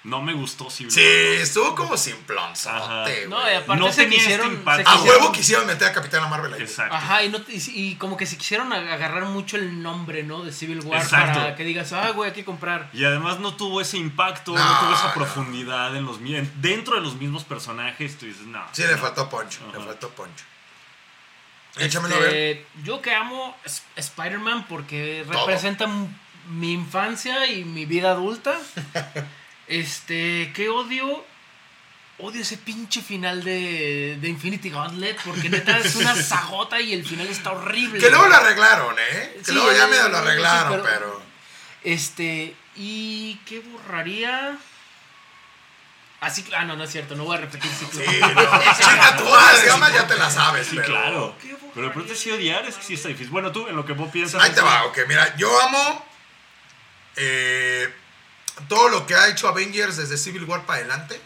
No me gustó Civil Sí, War 2. estuvo como simplonzote, No, y aparte No se este quisieron. impacto. se A quisieron- huevo quisieron meter a Capitana Marvel ahí. Exacto. Ajá, y, no, y, y como que se quisieron ag- agarrar mucho el nombre, ¿no? De Civil War Exacto. para que digas, ah, güey, hay que comprar. Y además no tuvo ese impacto, no, No, tuvo esa no. profundidad en los dentro de los mismos personajes. Tú dices, no. Sí, le faltó poncho, le faltó poncho. Échamelo a ver. Este, yo que amo Sp- Spider-Man porque Todo. representa mi infancia y mi vida adulta. [laughs] este, que odio. Odio ese pinche final de, de Infinity Gauntlet porque neta es una [laughs] sagota y el final está horrible. Que luego lo arreglaron, ¿eh? Que Sí, luego ya medio lo sí, arreglaron, pero- pero... Este, ¿y qué borraría? Así, ah, no, no es cierto, no voy a repetir ciclo. Sí, no. Chica, tú las [laughs] gamas ya te las sabes, Sí, pero... claro. ¿Qué borraría? Pero de pronto sí odiar es que sí está difícil. Bueno, tú, en lo que vos piensas. Ahí te va, ok, mira, yo amo eh, todo lo que ha hecho Avengers desde Civil War para adelante.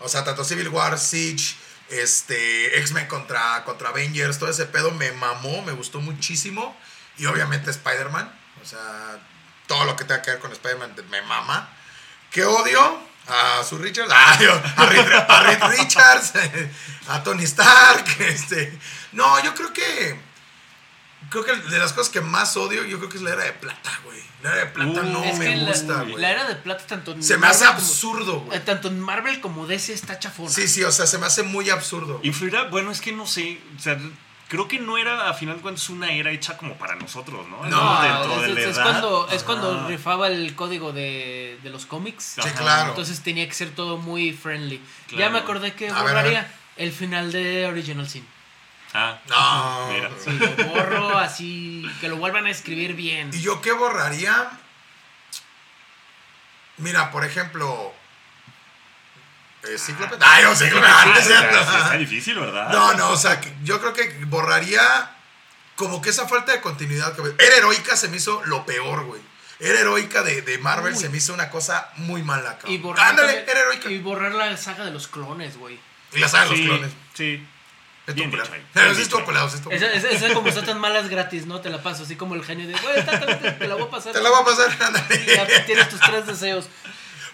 O sea, tanto Civil War, Siege, este, X-Men contra, contra Avengers, todo ese pedo me mamó, me gustó muchísimo. Y obviamente Spider-Man, o sea, todo lo que tenga que ver con Spider-Man me mama. ¿Qué odio? A su Richards, ah, [laughs] a Reed Richards, [laughs] a Tony Stark, [laughs] este. No, yo creo que creo que de las cosas que más odio, yo creo que es la era de plata, güey. La era de plata Uh, no Es me que la- gusta, la, güey. era de plata tanto en Se me hace Marvel absurdo, güey. eh, tanto en Marvel como DC está chafona. Sí, sí, o sea, se me hace muy absurdo. Influirá, bueno, es que no sé. O sea, creo que no era a final de cuentas una era hecha como para nosotros, ¿no? No, No, dentro de es, la es- edad. cuando, es cuando rifaba el código de, de los cómics. Sí, claro. Entonces tenía que ser todo muy friendly. Ya me acordé que borraría el final de Original Sin. Ah, No. mira. Sí, lo borro así, que lo vuelvan a escribir bien. ¿Y yo qué borraría? Mira, por ejemplo. Eh, Cíclope. Ay, no, Cíclope. ah, es cierto. está difícil, ¿verdad? No, no, o sea, yo creo que borraría como que esa falta de continuidad. Que era heroica, se me hizo lo peor, güey. Era heroica de, de Marvel, Uy. se me hizo una cosa muy mala, cabrón. Y borrar, Ándale, era heroica. y Y, borrar la saga de los clones, güey. la saga de los clones. Sí. Estuvo Bien dicho. Pero culero, sí estuvo Esa, esa, esa como está [laughs] tan malas gratis, ¿no? Te la paso así como el genio de, güey, está- te, te la voy a pasar. Te la voy a pasar, [laughs] Y ándale. ya tienes tus tres deseos.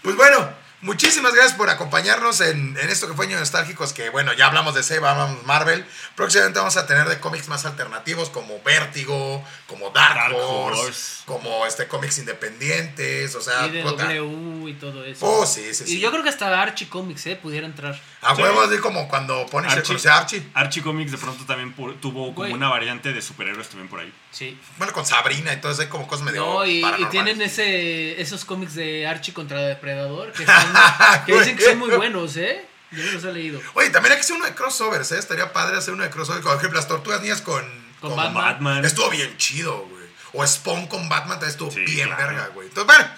Pues bueno, muchísimas gracias por acompañarnos en, en esto que fue Años Nostálgicos, que bueno, ya hablamos de Seba, hablamos de Marvel. Próximamente vamos a tener de cómics más alternativos como Vértigo, como Dark, Dark Horse, Horse. como este cómics independientes, o sea, Y de. W y todo eso. Oh, sí, sí, sí. Y yo creo que hasta Archie Comics, ¿eh? Pudiera entrar. A Sí. huevos, así como cuando Punisher Archie. conoce a Archie. Archie Comics de pronto también tuvo como Güey. una variante de superhéroes también por ahí. Sí. Bueno, con Sabrina y todo eso, hay como cosas medio No, y, tienen ese, esos cómics de Archie contra Depredador que, [laughs] están- [laughs] que dicen que son muy buenos, ¿eh? Yo los he leído. Oye, también hay que hacer uno de crossovers, ¿eh? Estaría padre hacer uno de crossovers. Por ejemplo, las tortugas niñas con... Con Batman. Batman. Estuvo bien chido, güey. O Spawn con Batman también estuvo Sí, bien claro. verga, güey. Entonces, bueno.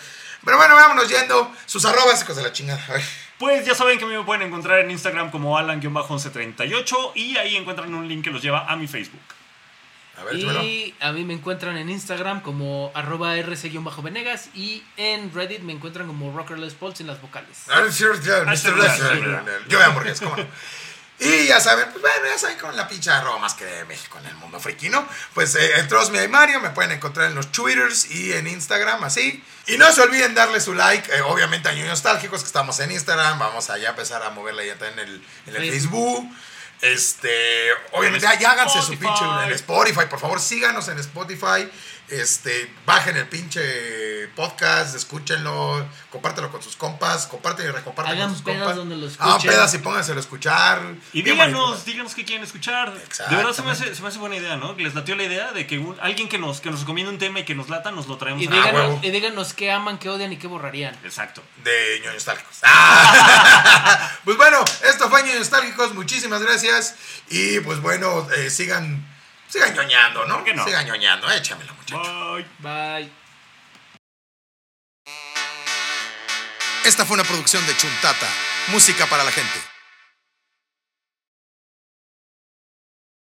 Pero bueno, vámonos yendo. Sus arrobas, hijos de la chingada. Pues ya saben que me pueden encontrar en Instagram como Alan-1138 y ahí encuentran un link que los lleva a mi Facebook. A ver. Y a mí me encuentran en Instagram como arroba rc-venegas y en Reddit me encuentran como Rockerless Pulse en las vocales. Yo de hamburguesas, cómo no. Y ya saben, pues bueno, ya saben con la pinche arroba más que de México en el mundo friki, ¿no? Pues eh, en Trosmia y Mario me pueden encontrar en los Twitters y en Instagram, así. Y no se olviden darle su like, eh, obviamente a Ñoños Nostálgicos, que estamos en Instagram. Vamos allá a empezar a moverla ya en el, en el Facebook. Facebook. Este, obviamente, ya, háganse su pinche en Spotify, por favor, síganos en Spotify. Este, bajen el pinche podcast, escúchenlo, compártelo con sus compas, comparten y recompárten Hagan con sus pedas compas. donde lo Hagan escuchen. pedas y pónganselo a escuchar. Y Bien díganos, bonito. díganos qué quieren escuchar. De Exactamente. verdad se me, hace, se me hace buena idea, ¿no? Les latió la idea de que un- alguien que nos, que nos recomiende un tema y que nos lata, nos lo traemos Y a díganos, y díganos qué aman, qué odian y qué borrarían. Exacto. de ñoños nostálgicos. Ah. [laughs] pues bueno, esto fue ñoños nostálgicos. Muchísimas gracias. Y pues bueno, eh, sigan, sigan ñoñando, ¿no? ¿Por qué no? Sigan ñoñando. Échamelo, muchachos. Bye. Bye. Esta fue una producción de Chuntata, música para la gente.